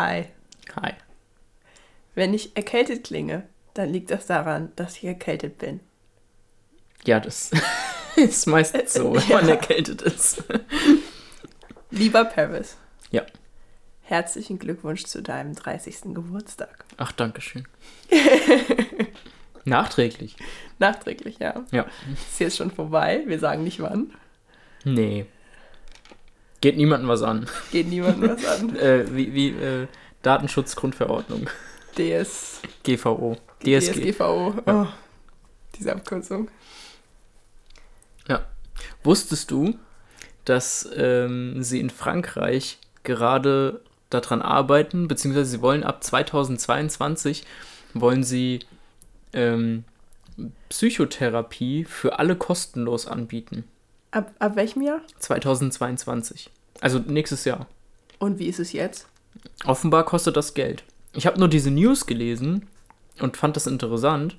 Hi. Hi. Wenn ich erkältet klinge, dann liegt das daran, dass ich erkältet bin. Ja, das ist meistens so, wenn man Ja. erkältet ist. Lieber Paris, Ja. herzlichen Glückwunsch zu deinem 30. Geburtstag. Ach, danke schön. Nachträglich. Nachträglich, ja. Ja. Ist jetzt schon vorbei. Wir sagen nicht wann. Nee. Geht niemandem was an. Geht niemandem was an. Äh, wie wie äh, Datenschutzgrundverordnung. DS, GVO. DSG. DSGVO. Ja. Oh, diese Abkürzung. Wusstest du, dass ähm, sie in Frankreich gerade daran arbeiten, beziehungsweise sie wollen ab 2022 wollen sie ähm, Psychotherapie für alle kostenlos anbieten. Ab, ab welchem Jahr? 2022. Also nächstes Jahr. Und wie ist es jetzt? Offenbar kostet das Geld. Ich habe nur diese News gelesen und fand das interessant,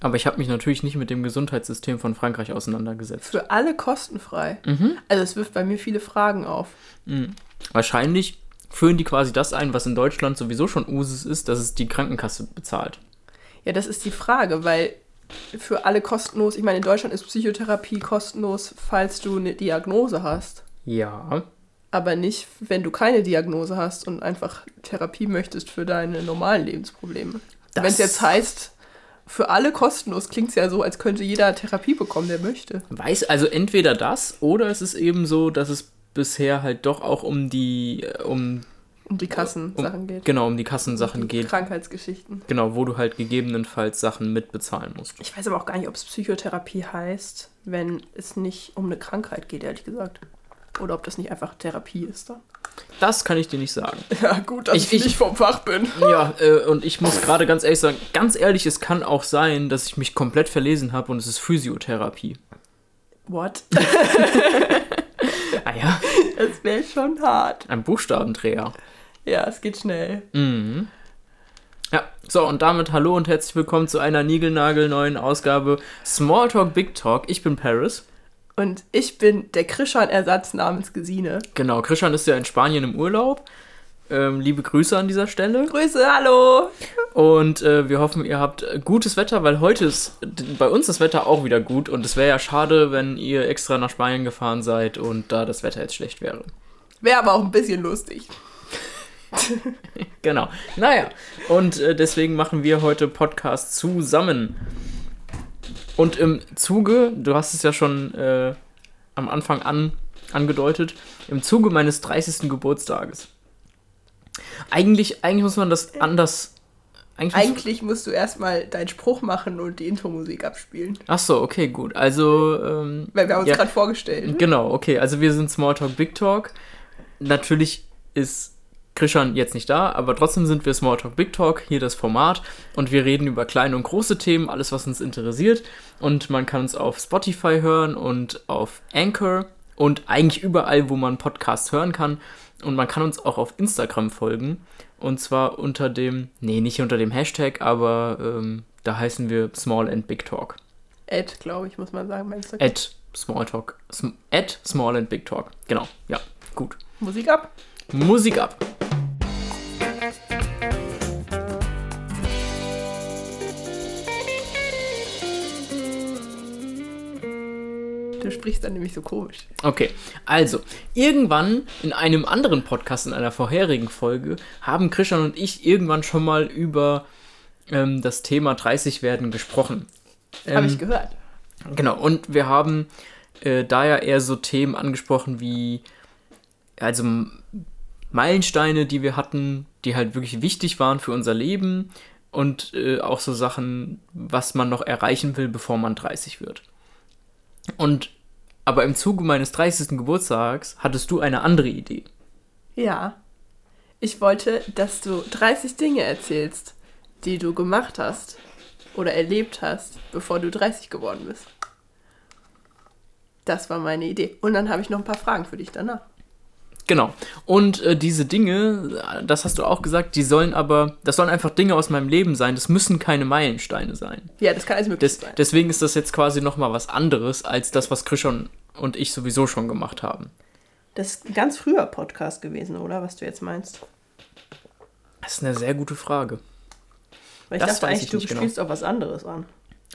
aber ich habe mich natürlich nicht mit dem Gesundheitssystem von Frankreich auseinandergesetzt. Für alle kostenfrei. Mhm. Also es wirft bei mir viele Fragen auf. Mhm. Wahrscheinlich führen die quasi das ein, was in Deutschland sowieso schon Usus ist, dass es die Krankenkasse bezahlt. Ja, das ist die Frage, weil für alle kostenlos, ich meine, in Deutschland ist Psychotherapie kostenlos, falls du eine Diagnose hast. Ja. Aber nicht, wenn du keine Diagnose hast und einfach Therapie möchtest für deine normalen Lebensprobleme. Wenn es jetzt heißt, für alle kostenlos, klingt es ja so, als könnte jeder Therapie bekommen, der möchte. Weiß, also entweder das oder es ist eben so, dass es bisher halt doch auch um die, äh, um, Um die Kassensachen um geht. genau, um die Kassensachen Die geht. Krankheitsgeschichten. Genau, wo du halt gegebenenfalls Sachen mitbezahlen musst. Ich weiß aber auch gar nicht, ob es Psychotherapie heißt, wenn es nicht um eine Krankheit geht, ehrlich gesagt. Oder ob das nicht einfach Therapie ist dann. Das kann ich dir nicht sagen. Ja, gut, dass Ich- ich, ich- nicht vom Fach bin. Ja, äh, und ich muss gerade ganz ehrlich sagen, ganz ehrlich, es kann auch sein, dass ich mich komplett verlesen habe und es ist Physiotherapie. What? Ah ja, Das wäre schon hart. ein Buchstabendreher. Ja, es geht schnell. Mhm. Ja, so und damit hallo und herzlich willkommen zu einer niegelnagelneuen Ausgabe Smalltalk Big Talk. Ich bin Paris. Und ich bin der Krischan-Ersatz namens Gesine. Genau, Christian ist ja in Spanien im Urlaub. Ähm, liebe Grüße an dieser Stelle. Grüße, hallo! Und äh, wir hoffen, ihr habt gutes Wetter, weil heute ist bei uns das Wetter auch wieder gut. Und es wäre ja schade, wenn ihr extra nach Spanien gefahren seid und da das Wetter jetzt schlecht wäre. Wäre aber auch ein bisschen lustig. Genau. Naja, und äh, deswegen machen wir heute Podcast zusammen. Und im Zuge, du hast es ja schon äh, am Anfang an, angedeutet, im Zuge meines 30. Geburtstages. Eigentlich, eigentlich muss man das anders. Eigentlich, Eigentlich musst du erstmal deinen Spruch machen und die Intro-Musik abspielen. Ach so, okay, gut. Also, ähm, Weil wir haben uns Ja. gerade vorgestellt. Genau, okay. Also wir sind Smalltalk Big Talk. Natürlich ist Krishan jetzt nicht da, aber trotzdem sind wir Smalltalk Big Talk, hier das Format. Und wir reden über kleine und große Themen, alles, was uns interessiert. Und man kann uns auf Spotify hören und auf Anchor und eigentlich überall, wo man Podcasts hören kann. Und man kann uns auch auf Instagram folgen. Und zwar unter dem, nee, nicht unter dem Hashtag, aber ähm, da heißen wir Small and Big Talk. Ed, glaube ich, muss man sagen, bei Instagram. At Smalltalk. Sm at Small and Big Talk. Genau, ja, gut. Musik ab. Musik ab. Du sprichst dann nämlich so komisch. Okay, also, irgendwann in einem anderen Podcast, in einer vorherigen Folge, haben Christian und ich irgendwann schon mal über ähm, das Thema 30 werden gesprochen. Habe Ähm, ich gehört. Genau, und wir haben äh, da ja eher so Themen angesprochen wie, also Meilensteine, die wir hatten, die halt wirklich wichtig waren für unser Leben und äh, auch so Sachen, was man noch erreichen will, bevor man 30 wird. Und aber im Zuge meines 30. Geburtstags hattest du eine andere Idee. Ja. Ich wollte, dass du 30 Dinge erzählst, die du gemacht hast oder erlebt hast, bevor du 30 geworden bist. Das war meine Idee. Und dann habe ich noch ein paar Fragen für dich danach. Genau. Und äh, diese Dinge, das hast du auch gesagt, die sollen aber, das sollen einfach Dinge aus meinem Leben sein. Das müssen keine Meilensteine sein. Ja, das kann alles möglich Des, sein. deswegen ist das jetzt quasi nochmal was anderes als das, was Christian und ich sowieso schon gemacht haben. Das ist ein ganz früher Podcast gewesen, oder? Was du jetzt meinst. Das ist eine sehr gute Frage. Weil ich Das dachte eigentlich, ich du genau. spielst auf was anderes an.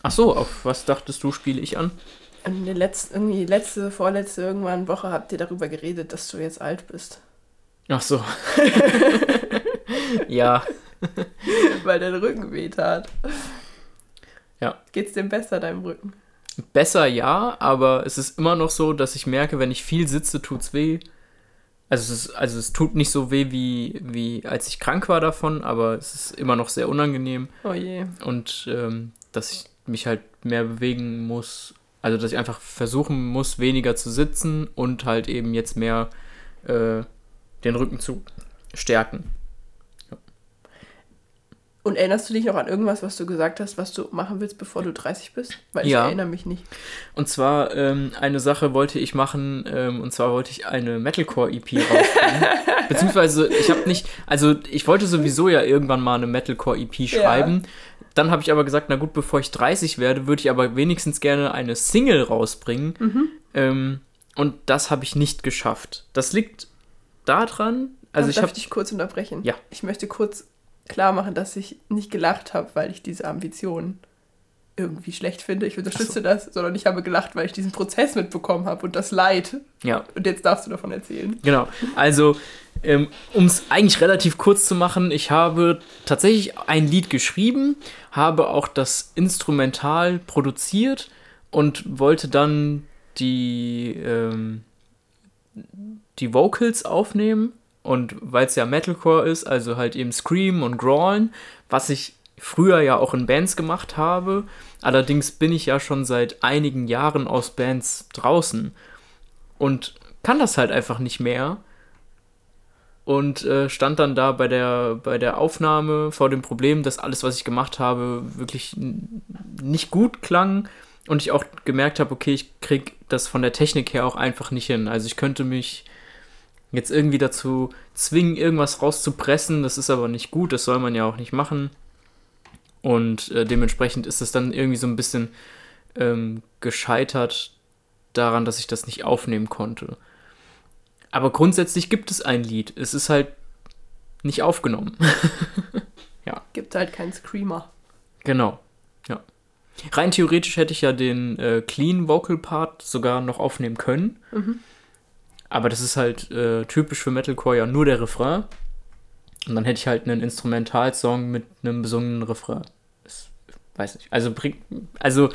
Ach so, auf was dachtest du, spiele ich an? In der letzten, irgendwie letzte, vorletzte, irgendwann Woche habt ihr darüber geredet, dass du jetzt alt bist. Ach so. ja, Weil dein Rücken wehtat. Ja. Geht's dem besser, deinem Rücken? besser ja, aber es ist immer noch so, dass ich merke, wenn ich viel sitze, tut's weh. Also es, ist, also es tut nicht so weh, wie, wie als ich krank war davon, aber es ist immer noch sehr unangenehm. Oh je. und ähm, dass ich mich halt mehr bewegen muss. Also, dass ich einfach versuchen muss, weniger zu sitzen und halt eben jetzt mehr äh, den Rücken zu stärken. Und erinnerst du dich noch an irgendwas, was du gesagt hast, was du machen willst, bevor du 30 bist? Weil ich Ja. erinnere mich nicht. Und zwar ähm, eine Sache wollte ich machen, ähm, und zwar wollte ich eine Metalcore-EP rausbringen. Beziehungsweise, ich habe nicht, also ich wollte sowieso ja irgendwann mal eine Metalcore-EP schreiben. Dann habe ich aber gesagt, na gut, bevor ich 30 werde, würde ich aber wenigstens gerne eine Single rausbringen. Ähm, und das habe ich nicht geschafft. Das liegt daran, also ich Darf habe ich dich kurz unterbrechen? Ja. Ich möchte kurz klar machen, dass ich nicht gelacht habe, weil ich diese Ambition irgendwie schlecht finde. Ich unterstütze das, sondern ich habe gelacht, weil ich diesen Prozess mitbekommen habe und das Leid. ja, Und jetzt darfst du davon erzählen. Genau. Also, ähm, um es eigentlich relativ kurz zu machen, ich habe tatsächlich ein Lied geschrieben, habe auch das Instrumental produziert und wollte dann die, ähm, die Vocals aufnehmen. Und weil es ja Metalcore ist, also halt eben Scream und Growlen, was ich früher ja auch in Bands gemacht habe. Allerdings bin ich ja schon seit einigen Jahren aus Bands draußen und kann das halt einfach nicht mehr und äh, stand dann da bei der, bei der Aufnahme vor dem Problem, dass alles, was ich gemacht habe, wirklich nicht gut klang und ich auch gemerkt habe, okay, ich krieg das von der Technik her auch einfach nicht hin. Also ich könnte mich jetzt irgendwie dazu zwingen, irgendwas rauszupressen, das ist aber nicht gut, das soll man ja auch nicht machen. Und äh, dementsprechend ist es dann irgendwie so ein bisschen ähm, gescheitert daran, dass ich das nicht aufnehmen konnte. Aber grundsätzlich gibt es ein Lied. Es ist halt nicht aufgenommen. Gibt halt keinen Screamer. genau. Ja. Rein theoretisch hätte ich ja den äh, Clean Vocal Part sogar noch aufnehmen können. Aber das ist halt äh, typisch für Metalcore ja nur der Refrain. Und dann hätte ich halt einen Instrumentalsong mit einem besungenen Refrain. Das, weiß nicht. Also, also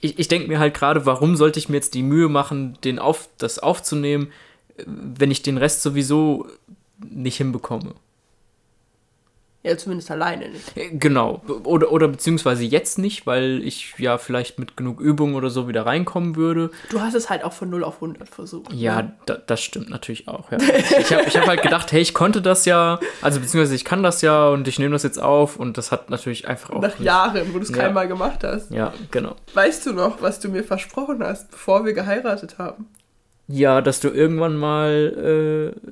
ich, ich denke mir halt gerade, warum sollte ich mir jetzt die Mühe machen, den auf, das aufzunehmen, äh, wenn ich den Rest sowieso nicht hinbekomme. Ja, zumindest alleine nicht. Äh, Genau. Oder, oder beziehungsweise jetzt nicht, weil ich ja vielleicht mit genug Übung oder so wieder reinkommen würde. Du hast es halt auch von 0 auf 100 versucht. Ja, ne? da, das stimmt natürlich auch. Ja. Ich habe ich hab halt gedacht, hey, ich konnte das ja, also beziehungsweise ich kann das ja und ich nehme das jetzt auf und das hat natürlich einfach auch. Nach nicht- Jahren, wo du es Ja. keinmal gemacht hast. Ja, genau. Weißt du noch, was du mir versprochen hast, bevor wir geheiratet haben? Ja, dass du irgendwann mal äh,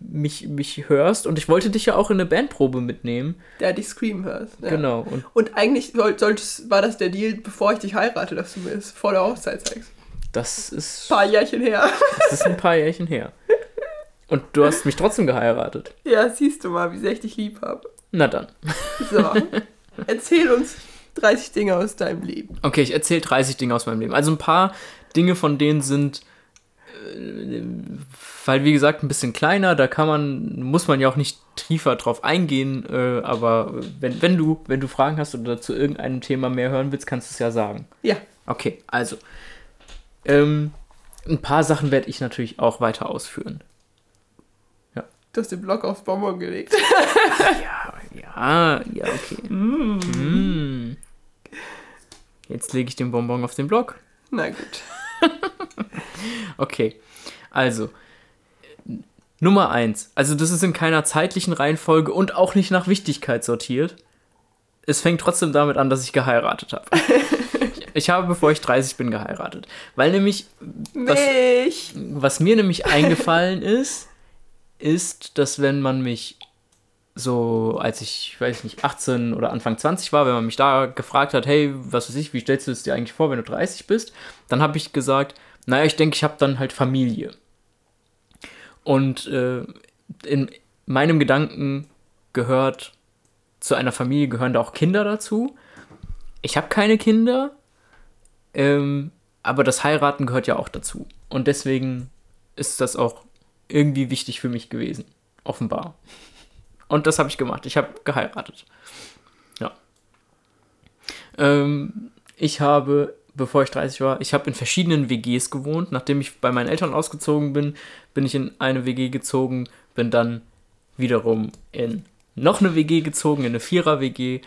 mich, mich hörst und ich wollte dich ja auch in eine Bandprobe mitnehmen. Der dich screamen hörst. Ja. Genau. Und Und eigentlich soll, solltest, war das der Deal, bevor ich dich heirate, dass du mir es vor der Hochzeit zeigst. das ist, Ein paar Jährchen her. das ist ein paar Jährchen her. Und du hast mich trotzdem geheiratet. Ja, siehst du mal, wie sehr ich dich lieb habe. Na dann. So, erzähl uns 30 Dinge aus deinem Leben. Okay, ich erzähle 30 Dinge aus meinem Leben. Also ein paar Dinge von denen sind, weil wie gesagt, ein bisschen kleiner, da kann man, muss man ja auch nicht tiefer drauf eingehen, äh, aber wenn, wenn, du, wenn du Fragen hast oder zu irgendeinem Thema mehr hören willst, kannst du es ja sagen. Ja, Okay, also. Ähm, ein paar Sachen werde ich natürlich auch weiter ausführen. du hast den Block aufs Bonbon gelegt. Ja, ja, ja, okay. Mm. Jetzt lege ich den Bonbon auf den Block. Na gut. Okay, also Nummer eins. Also das ist in keiner zeitlichen Reihenfolge und auch nicht nach Wichtigkeit sortiert. Es fängt trotzdem damit an, dass ich geheiratet habe. ich habe, bevor ich 30 bin, geheiratet. Weil nämlich, was, Mich. was mir nämlich eingefallen ist, ist, dass wenn man mich so, als ich, weiß nicht, 18 oder Anfang 20 war, wenn man mich da gefragt hat, hey, was weiß ich, wie stellst du es dir eigentlich vor, wenn du 30 bist? Dann habe ich gesagt, naja, ich denke, ich habe dann halt Familie. Und äh, in meinem Gedankengang gehört, zu einer Familie gehören da auch Kinder dazu. Ich habe keine Kinder, ähm, aber das Heiraten gehört ja auch dazu. Und deswegen ist das auch irgendwie wichtig für mich gewesen, offenbar. Und das habe ich gemacht. Ich habe geheiratet. Ja. Ähm, ich habe, bevor ich 30 war, ich habe in verschiedenen WGs gewohnt. Nachdem ich bei meinen Eltern ausgezogen bin, bin ich in eine WG gezogen, bin dann wiederum in noch eine WG gezogen, in eine Vierer-WG.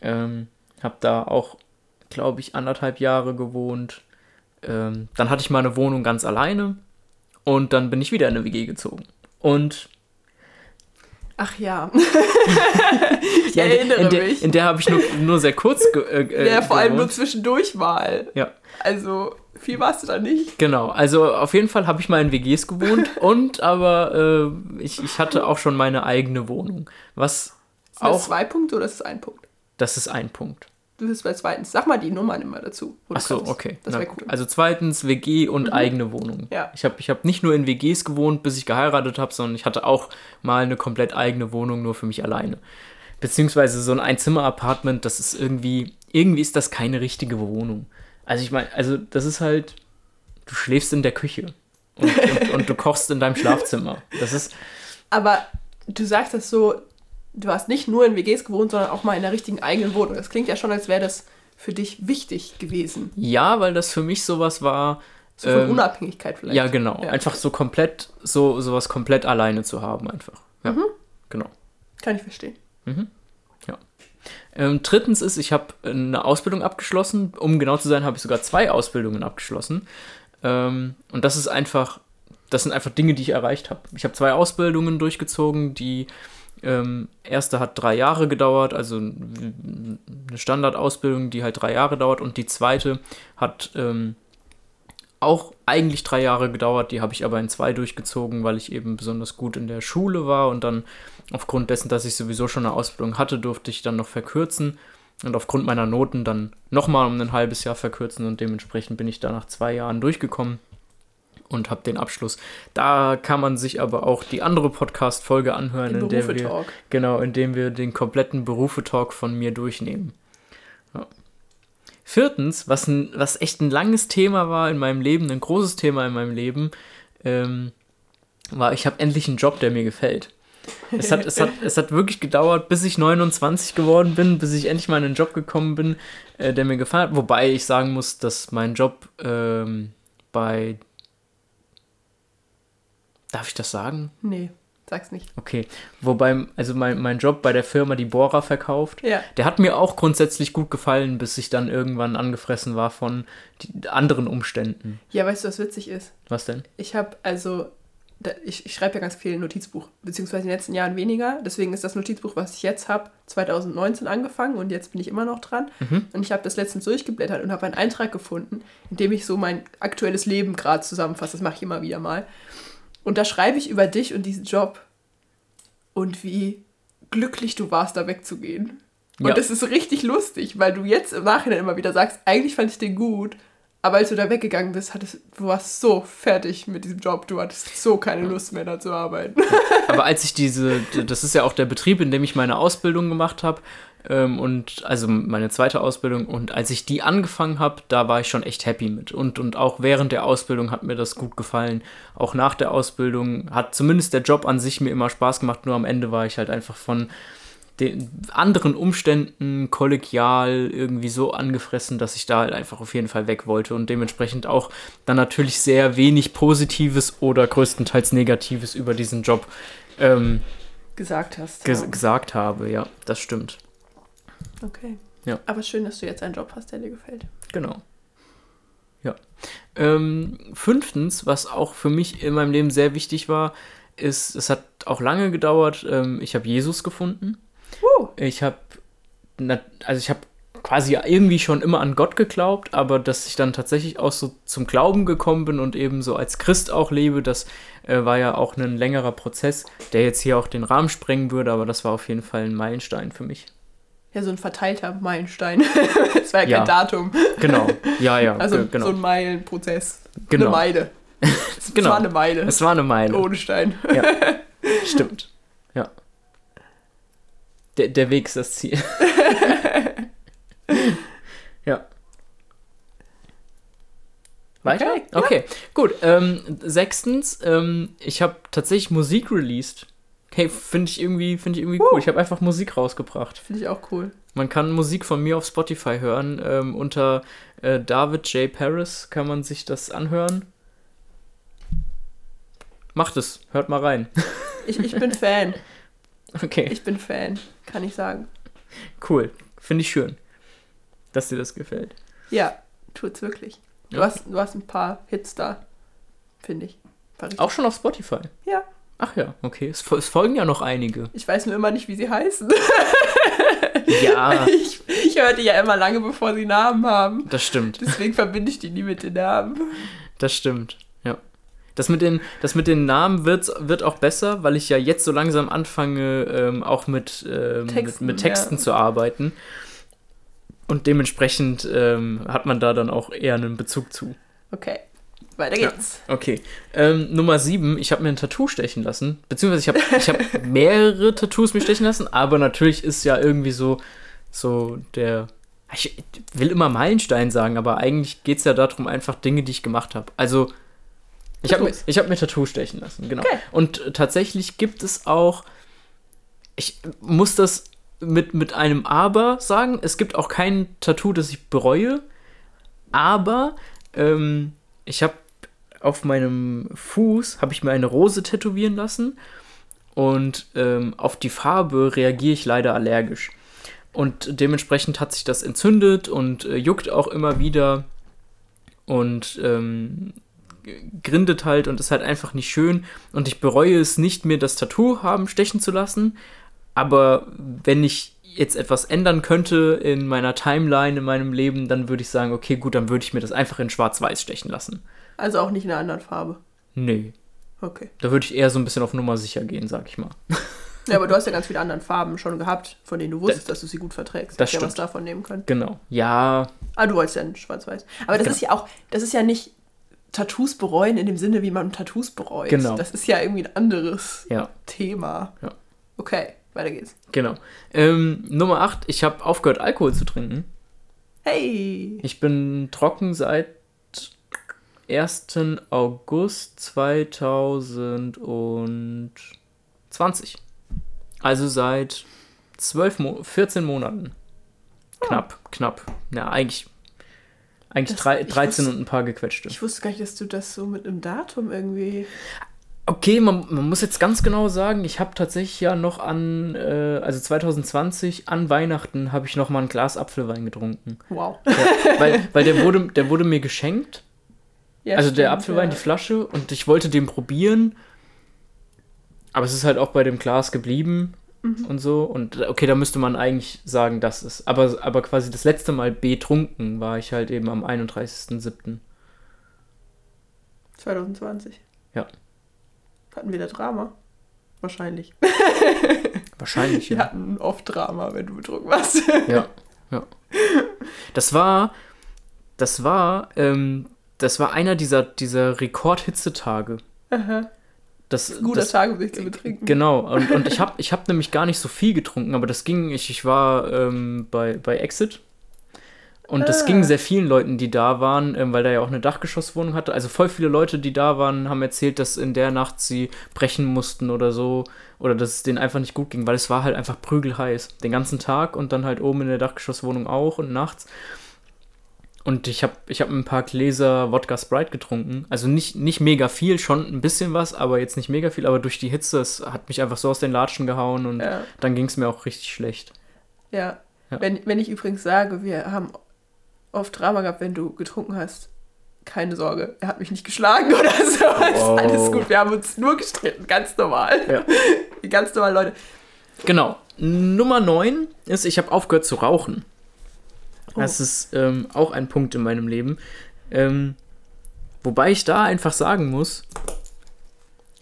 Ähm, habe da auch, glaube ich, anderthalb Jahre gewohnt. Ähm, dann hatte ich mal eine Wohnung ganz alleine und dann bin ich wieder in eine WG gezogen. Und Ach ja. ich ja, erinnere in, in der, mich. In der habe ich nur, nur sehr kurz äh, Ja, vor allem nur zwischendurch mal. Ja. Also viel warst du da nicht. Genau, also auf jeden Fall habe ich mal in WGs gewohnt und aber äh, ich, ich hatte auch schon meine eigene Wohnung. Was ist auch. das zwei Punkte oder ist das ein Punkt? Das ist ein Punkt. Du bist bei zweitens. Sag mal die Nummern immer dazu. Achso, okay. Das wäre cool. Also zweitens WG und mhm. eigene Wohnung. Ja. Ich habe ich hab nicht nur in WGs gewohnt, bis ich geheiratet habe, sondern ich hatte auch mal eine komplett eigene Wohnung nur für mich alleine. Beziehungsweise so ein Einzimmer-Apartment, das ist irgendwie, irgendwie ist das keine richtige Wohnung. Also ich meine, also das ist halt, du schläfst in der Küche und, und, und du kochst in deinem Schlafzimmer. Das ist. Aber du sagst das so, du hast nicht nur in WGs gewohnt, sondern auch mal in der richtigen eigenen Wohnung. Das klingt ja schon, als wäre das für dich wichtig gewesen. Ja, weil das für mich sowas war. So von ähm, Unabhängigkeit vielleicht. Ja, genau. Ja. Einfach so komplett, so sowas komplett alleine zu haben, einfach. Ja, mhm. genau. Kann ich verstehen. Mhm. Ja. Ähm, drittens ist, ich habe eine Ausbildung abgeschlossen. Um genau zu sein, habe ich sogar zwei Ausbildungen abgeschlossen. Ähm, und das ist einfach, das sind einfach Dinge, die ich erreicht habe. Ich habe zwei Ausbildungen durchgezogen, die ähm, erste hat drei Jahre gedauert, also eine Standardausbildung, die halt drei Jahre dauert. Und die zweite hat ähm, auch eigentlich drei Jahre gedauert. Die habe ich aber in zwei durchgezogen, weil ich eben besonders gut in der Schule war. Und dann aufgrund dessen, dass ich sowieso schon eine Ausbildung hatte, durfte ich dann noch verkürzen. Und aufgrund meiner Noten dann nochmal um ein halbes Jahr verkürzen. Und dementsprechend bin ich da nach zwei Jahren durchgekommen und habe den Abschluss. Da kann man sich aber auch die andere Podcast-Folge anhören, in der wir genau, indem wir den kompletten Berufe-Talk von mir durchnehmen. Ja. Viertens, was, ein, was echt ein langes Thema war in meinem Leben, ein großes Thema in meinem Leben, ähm, war, ich habe endlich einen Job, der mir gefällt. Es hat, es, hat, es hat wirklich gedauert, bis ich 29 geworden bin, bis ich endlich mal in einen Job gekommen bin, äh, der mir gefallen hat. Wobei ich sagen muss, dass mein Job ähm, bei Darf ich das sagen? Nee, sag's nicht. Okay. Wobei, also mein, mein Job bei der Firma, die Bohrer verkauft, ja. der hat mir auch grundsätzlich gut gefallen, bis ich dann irgendwann angefressen war von anderen Umständen. Ja, weißt du, was witzig ist? Was denn? Ich habe also ich, ich schreibe ja ganz viel Notizbuch, beziehungsweise in den letzten Jahren weniger. Deswegen ist das Notizbuch, was ich jetzt habe, 2019 angefangen und jetzt bin ich immer noch dran. Mhm. Und ich habe das letztens durchgeblättert und habe einen Eintrag gefunden, in dem ich so mein aktuelles Leben gerade zusammenfasse. Das mache ich immer wieder mal. Und da schreibe ich über dich und diesen Job und wie glücklich du warst, da wegzugehen. Ja. Und das ist richtig lustig, weil du jetzt im Nachhinein immer wieder sagst, eigentlich fand ich den gut, aber als du da weggegangen bist, hattest, du warst so fertig mit diesem Job, du hattest so keine Lust mehr da zu arbeiten. Aber als ich diese, das ist ja auch der Betrieb, in dem ich meine Ausbildung gemacht habe, ähm, und also meine zweite Ausbildung, und als ich die angefangen habe, da war ich schon echt happy mit. Und, und auch während der Ausbildung hat mir das gut gefallen. Auch nach der Ausbildung hat zumindest der Job an sich mir immer Spaß gemacht, nur am Ende war ich halt einfach von den anderen Umständen kollegial irgendwie so angefressen, dass ich da halt einfach auf jeden Fall weg wollte und dementsprechend auch dann natürlich sehr wenig Positives oder größtenteils Negatives über diesen Job ähm, gesagt hast. Ges ja. gesagt habe, ja, das stimmt. Okay. Ja. Aber schön, dass du jetzt einen Job hast, der dir gefällt. Genau. Ja. Ähm, fünftens, was auch für mich in meinem Leben sehr wichtig war, ist, es hat auch lange gedauert, ähm, ich habe Jesus gefunden. Uh. Ich habe, also ich habe quasi irgendwie schon immer an Gott geglaubt, aber dass ich dann tatsächlich auch so zum Glauben gekommen bin und eben so als Christ auch lebe, das äh, war ja auch ein längerer Prozess, der jetzt hier auch den Rahmen sprengen würde, aber das war auf jeden Fall ein Meilenstein für mich. Ja, so ein verteilter Meilenstein. das war ja, ja kein Datum. Genau, ja, ja. Also genau. so ein Meilenprozess. Genau. Eine Meide. Es genau. war eine Meide. Es war eine Meide. Ohne Stein. Ja. Stimmt. Ja. Der, der Weg ist das Ziel. ja. Weiter? Okay, Okay, ja. gut. Ähm, sechstens, ähm, ich habe tatsächlich Musik released. Okay, finde ich irgendwie, finde ich irgendwie cool. Ich habe einfach Musik rausgebracht. Finde ich auch cool. Man kann Musik von mir auf Spotify hören. Ähm, unter äh, David J. Paris kann man sich das anhören. Macht es, hört mal rein. Ich, ich bin Fan. Okay, Ich bin Fan, kann ich sagen. cool. Finde ich schön, dass dir das gefällt. Ja, tut's wirklich. Du, Ja. hast, du hast ein paar Hits da, finde ich. Auch schon auf Spotify. Ja, Ach ja, okay. Es, es folgen ja noch einige. ich weiß nur immer nicht, wie sie heißen. Ja, Ich, ich höre die ja immer lange, bevor sie Namen haben. das stimmt. Deswegen verbinde ich die nie mit den Namen. Das stimmt. Ja. Das mit den, das mit den Namen wird, wird auch besser, weil ich ja jetzt so langsam anfange, ähm, auch mit, ähm, Texten, mit, mit Texten ja. zu arbeiten. Und dementsprechend ähm, hat man da dann auch eher einen Bezug zu. Okay, weiter Ja. geht's. Okay. Ähm, Nummer 7, ich habe mir ein Tattoo stechen lassen. Beziehungsweise ich habe ich hab mehrere Tattoos mir stechen lassen, aber natürlich ist ja irgendwie so, so der. Ich will immer Meilenstein sagen, aber eigentlich geht es ja darum, einfach Dinge, die ich gemacht habe. Also, ich habe ich hab mir Tattoo stechen lassen, genau. Okay. Und tatsächlich gibt es auch. Ich muss das mit, mit einem Aber sagen. Es gibt auch kein Tattoo, das ich bereue. Aber ähm, ich habe auf meinem Fuß habe ich mir eine Rose tätowieren lassen und ähm, auf die Farbe reagiere ich leider allergisch. Und dementsprechend hat sich das entzündet und äh, juckt auch immer wieder und ähm, grindet halt und ist halt einfach nicht schön. Und ich bereue es nicht, mir das Tattoo haben stechen zu lassen. Aber wenn ich jetzt etwas ändern könnte in meiner Timeline, in meinem Leben, dann würde ich sagen, okay, gut, dann würde ich mir das einfach in Schwarz-Weiß stechen lassen. Also auch nicht in einer anderen Farbe. Nee, Okay. da würde ich eher so ein bisschen auf Nummer sicher gehen, sag ich mal. Ja, aber du hast ja ganz viele andere Farben schon gehabt, von denen du wusstest, dass du sie gut verträgst. das ja was stimmt. davon nehmen können. Genau. Ja, Ah, du wolltest ja in schwarz-weiß. Aber das Genau. ist ja auch, das ist ja nicht Tattoos bereuen in dem Sinne, wie man Tattoos bereut. Genau. Das ist ja irgendwie ein anderes ja, Thema. Ja. Okay, weiter geht's. genau. Ähm, Nummer 8, ich habe aufgehört, Alkohol zu trinken. Hey! Ich bin trocken seit 1. August 2020. Also seit 12 Mo 14 Monaten. Knapp, knapp. Ja, eigentlich, eigentlich Das- drei, ich 13 wusste- und ein paar gequetschte. Ich wusste gar nicht, dass du das so mit einem Datum irgendwie. Okay, man, man muss jetzt ganz genau sagen, ich habe tatsächlich ja noch an, äh, also 2020, an Weihnachten, habe ich noch mal ein Glas Apfelwein getrunken. Wow. Ja, weil weil der, wurde, der wurde mir geschenkt. Ja, also der stimmt, Apfelwein, ja. die Flasche, und ich wollte den probieren. Aber es ist halt auch bei dem Glas geblieben Mhm. und so. Und okay, da müsste man eigentlich sagen, das ist. Aber, aber quasi das letzte Mal betrunken war ich halt eben am 31.07. 2020. Ja. Hatten wir da Drama? Wahrscheinlich. Wahrscheinlich, Wir ja. hatten oft Drama, wenn du betrunken warst. Ja, ja. Das war, das war, ähm, das war einer dieser, dieser Rekordhitzetage. Aha. Das, Guter das, Tag, um sich zu betrinken. Genau, und, und ich habe ich hab nämlich gar nicht so viel getrunken, aber das ging, ich, ich war ähm, bei, bei Exit und das Ah. ging sehr vielen Leuten, die da waren, ähm, weil da ja auch eine Dachgeschosswohnung hatte. Also voll viele Leute, die da waren, haben erzählt, dass in der Nacht sie brechen mussten oder so oder dass es denen einfach nicht gut ging, weil es war halt einfach prügelheiß. Den ganzen Tag und dann halt oben in der Dachgeschosswohnung auch und nachts. Und ich habe ich hab ein paar Gläser Wodka Sprite getrunken. Also nicht, nicht mega viel, schon ein bisschen was, aber jetzt nicht mega viel. Aber durch die Hitze, es hat mich einfach so aus den Latschen gehauen und Ja. dann ging es mir auch richtig schlecht. Ja. Ja. Wenn, wenn ich übrigens sage, wir haben oft Drama gehabt, wenn du getrunken hast, keine Sorge, er hat mich nicht geschlagen oder so. Ist Wow. alles gut, wir haben uns nur gestritten, ganz normal. Ja. Ganz normal Leute. Genau. Nummer 9 ist, ich habe aufgehört zu rauchen. Das ist ähm, auch ein Punkt in meinem Leben. Ähm, wobei ich da einfach sagen muss,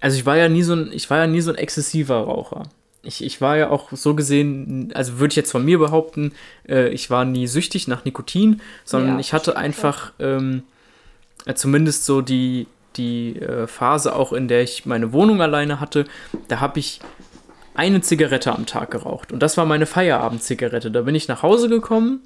also ich war ja nie so ein, ich war ja nie so ein exzessiver Raucher. Ich, ich war ja auch so gesehen, also würde ich jetzt von mir behaupten, äh, ich war nie süchtig nach Nikotin, sondern Ja, ich hatte einfach ähm, äh, zumindest so die, die äh, Phase auch, in der ich meine Wohnung alleine hatte, da habe ich eine Zigarette am Tag geraucht. Und das war meine Feierabendzigarette. Da bin ich nach Hause gekommen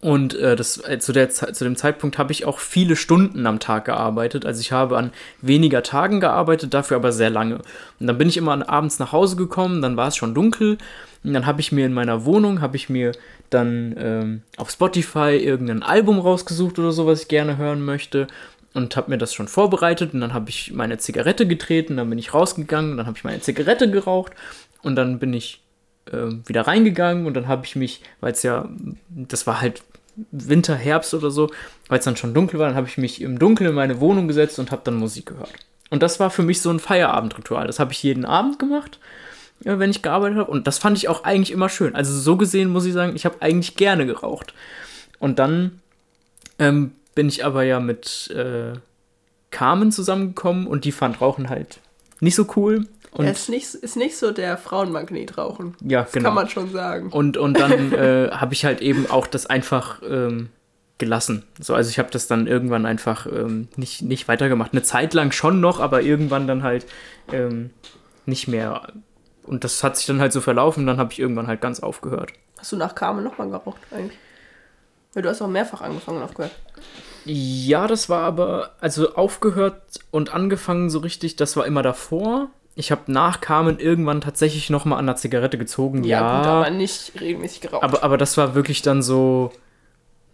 und äh, das, äh, zu, der, zu dem Zeitpunkt habe ich auch viele Stunden am Tag gearbeitet. Also ich habe an weniger Tagen gearbeitet, dafür aber sehr lange. Und dann bin ich immer abends nach Hause gekommen, dann war es schon dunkel. Und dann habe ich mir in meiner Wohnung, habe ich mir dann ähm, auf Spotify irgendein Album rausgesucht oder so, was ich gerne hören möchte. Und habe mir das schon vorbereitet. Und dann habe ich meine Zigarette getreten, dann bin ich rausgegangen, dann habe ich meine Zigarette geraucht. Und dann bin ich äh, wieder reingegangen und dann habe ich mich, weil es ja, das war halt Winter, Herbst oder so, weil es dann schon dunkel war, dann habe ich mich im Dunkeln in meine Wohnung gesetzt und habe dann Musik gehört. Und das war für mich so ein Feierabendritual. Das habe ich jeden Abend gemacht, äh, wenn ich gearbeitet habe. Und das fand ich auch eigentlich immer schön. Also so gesehen muss ich sagen, ich habe eigentlich gerne geraucht. Und dann ähm, bin ich aber ja mit äh, Carmen zusammengekommen und die fand Rauchen halt nicht so cool. Und er ist nicht, ist nicht so der Frauenmagnet rauchen. Ja, das genau. kann man schon sagen. Und, und dann äh, habe ich halt eben auch das einfach ähm, gelassen. So, also ich habe das dann irgendwann einfach ähm, nicht, nicht weitergemacht. Eine Zeit lang schon noch, aber irgendwann dann halt ähm, nicht mehr. Und das hat sich dann halt so verlaufen, dann habe ich irgendwann halt ganz aufgehört. Hast du nach Carmen nochmal geraucht eigentlich? Weil du hast auch mehrfach angefangen und aufgehört. Ja, das war aber, also aufgehört und angefangen so richtig, das war immer davor. Ich habe nach Carmen irgendwann tatsächlich nochmal an der Zigarette gezogen. Ja, Ja, gut, aber nicht regelmäßig geraucht. aber, aber das war wirklich dann so,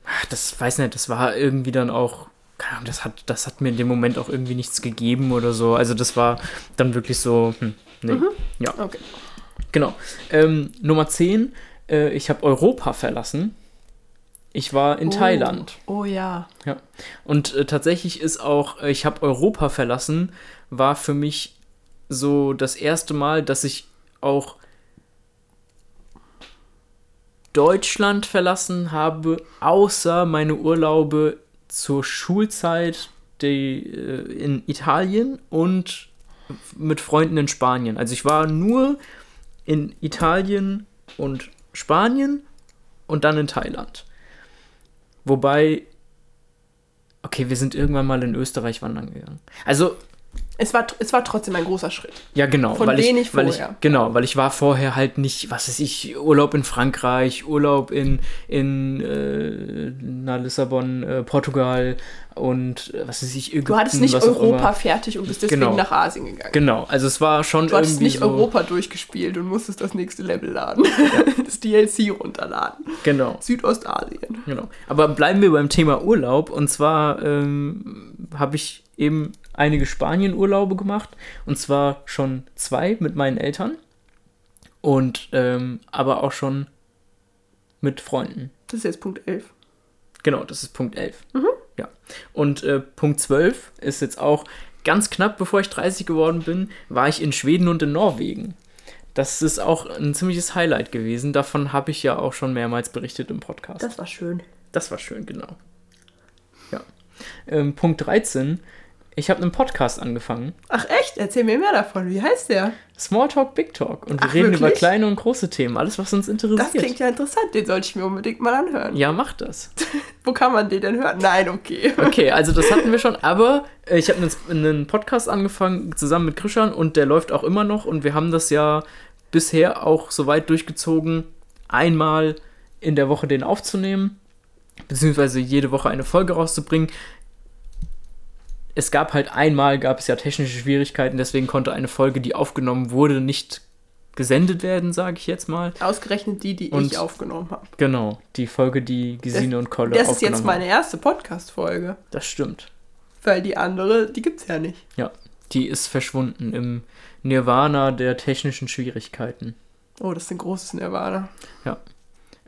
ach, das weiß nicht, das war irgendwie dann auch, keine Ahnung, das hat, das hat mir in dem Moment auch irgendwie nichts gegeben oder so. Also das war dann wirklich so, hm, nee. Ja, okay. genau. Ähm, Nummer 10, äh, ich habe Europa verlassen. Ich war in Oh. Thailand. Oh ja. Ja. Und äh, tatsächlich ist auch, äh, ich habe Europa verlassen, war für mich so das erste Mal, dass ich auch Deutschland verlassen habe, außer meine Urlaube zur Schulzeit die, äh, in Italien und mit Freunden in Spanien. Also ich war nur in Italien und Spanien und dann in Thailand. Wobei Okay, wir sind irgendwann mal in Österreich wandern gegangen. Also, Es war, es war trotzdem ein großer Schritt. ja, genau. Von weil ich, wenig weil ich, vorher. Genau, weil ich war vorher halt nicht, was weiß ich, Urlaub in Frankreich, Urlaub in, in äh, na, Lissabon, äh, Portugal und äh, was weiß ich, Ägypten. Du hattest nicht Europa fertig und bist deswegen Genau. nach Asien gegangen. Genau, also es war schon Du hattest irgendwie nicht so, Europa durchgespielt und musstest das nächste Level laden. das DLC runterladen. Genau. Südostasien. Genau. Aber bleiben wir beim Thema Urlaub. Und zwar ähm, habe ich eben einige Spanien-Urlaube gemacht. Und zwar schon zwei mit meinen Eltern. Und ähm, aber auch schon mit Freunden. Das ist jetzt Punkt 11. Genau, das ist Punkt 11. Ja. Und äh, Punkt 12 ist jetzt auch ganz knapp, bevor ich 30 geworden bin, war ich in Schweden und in Norwegen. Das ist auch ein ziemliches Highlight gewesen. Davon habe ich ja auch schon mehrmals berichtet im Podcast. Das war schön. Das war schön, genau. Ja. Ähm, Punkt 13. Ich habe einen Podcast angefangen. Ach echt? Erzähl mir mehr davon. Wie heißt der? Smalltalk, Big Talk. Und wir Ach, reden über wirklich? kleine und große Themen. Alles, was uns interessiert. Das klingt ja interessant. Den sollte ich mir unbedingt mal anhören. ja, mach das. Wo kann man den denn hören? Nein, okay. Okay, also das hatten wir schon. Aber äh, ich habe einen, einen Podcast angefangen zusammen mit Krishan und der läuft auch immer noch. Und wir haben das ja bisher auch so weit durchgezogen, einmal in der Woche den aufzunehmen, beziehungsweise jede Woche eine Folge rauszubringen. Es gab halt einmal, gab es ja technische Schwierigkeiten, deswegen konnte eine Folge, die aufgenommen wurde, nicht gesendet werden, sage ich jetzt mal. Ausgerechnet die, die Und- ich aufgenommen habe. Genau, die Folge, die Gesine und Kolle Das ist aufgenommen jetzt meine haben. erste Podcast-Folge. Das stimmt. Weil die andere, die gibt's ja nicht. Ja, die ist verschwunden im Nirvana der technischen Schwierigkeiten. Oh, das ist ein großes Nirvana.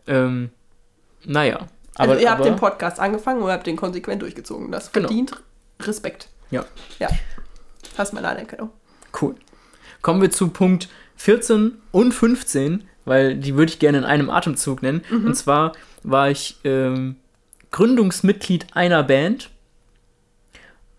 Ähm, naja. Also Aber, ihr habt aber, den Podcast angefangen und habt den konsequent durchgezogen. Das Genau. Respekt. Ja. Ja. Ist meine Anerkennung. Cool. Kommen wir zu Punkt 14 und 15, weil die würde ich gerne in einem Atemzug nennen. Mhm. Und zwar war ich ähm, Gründungsmitglied einer Band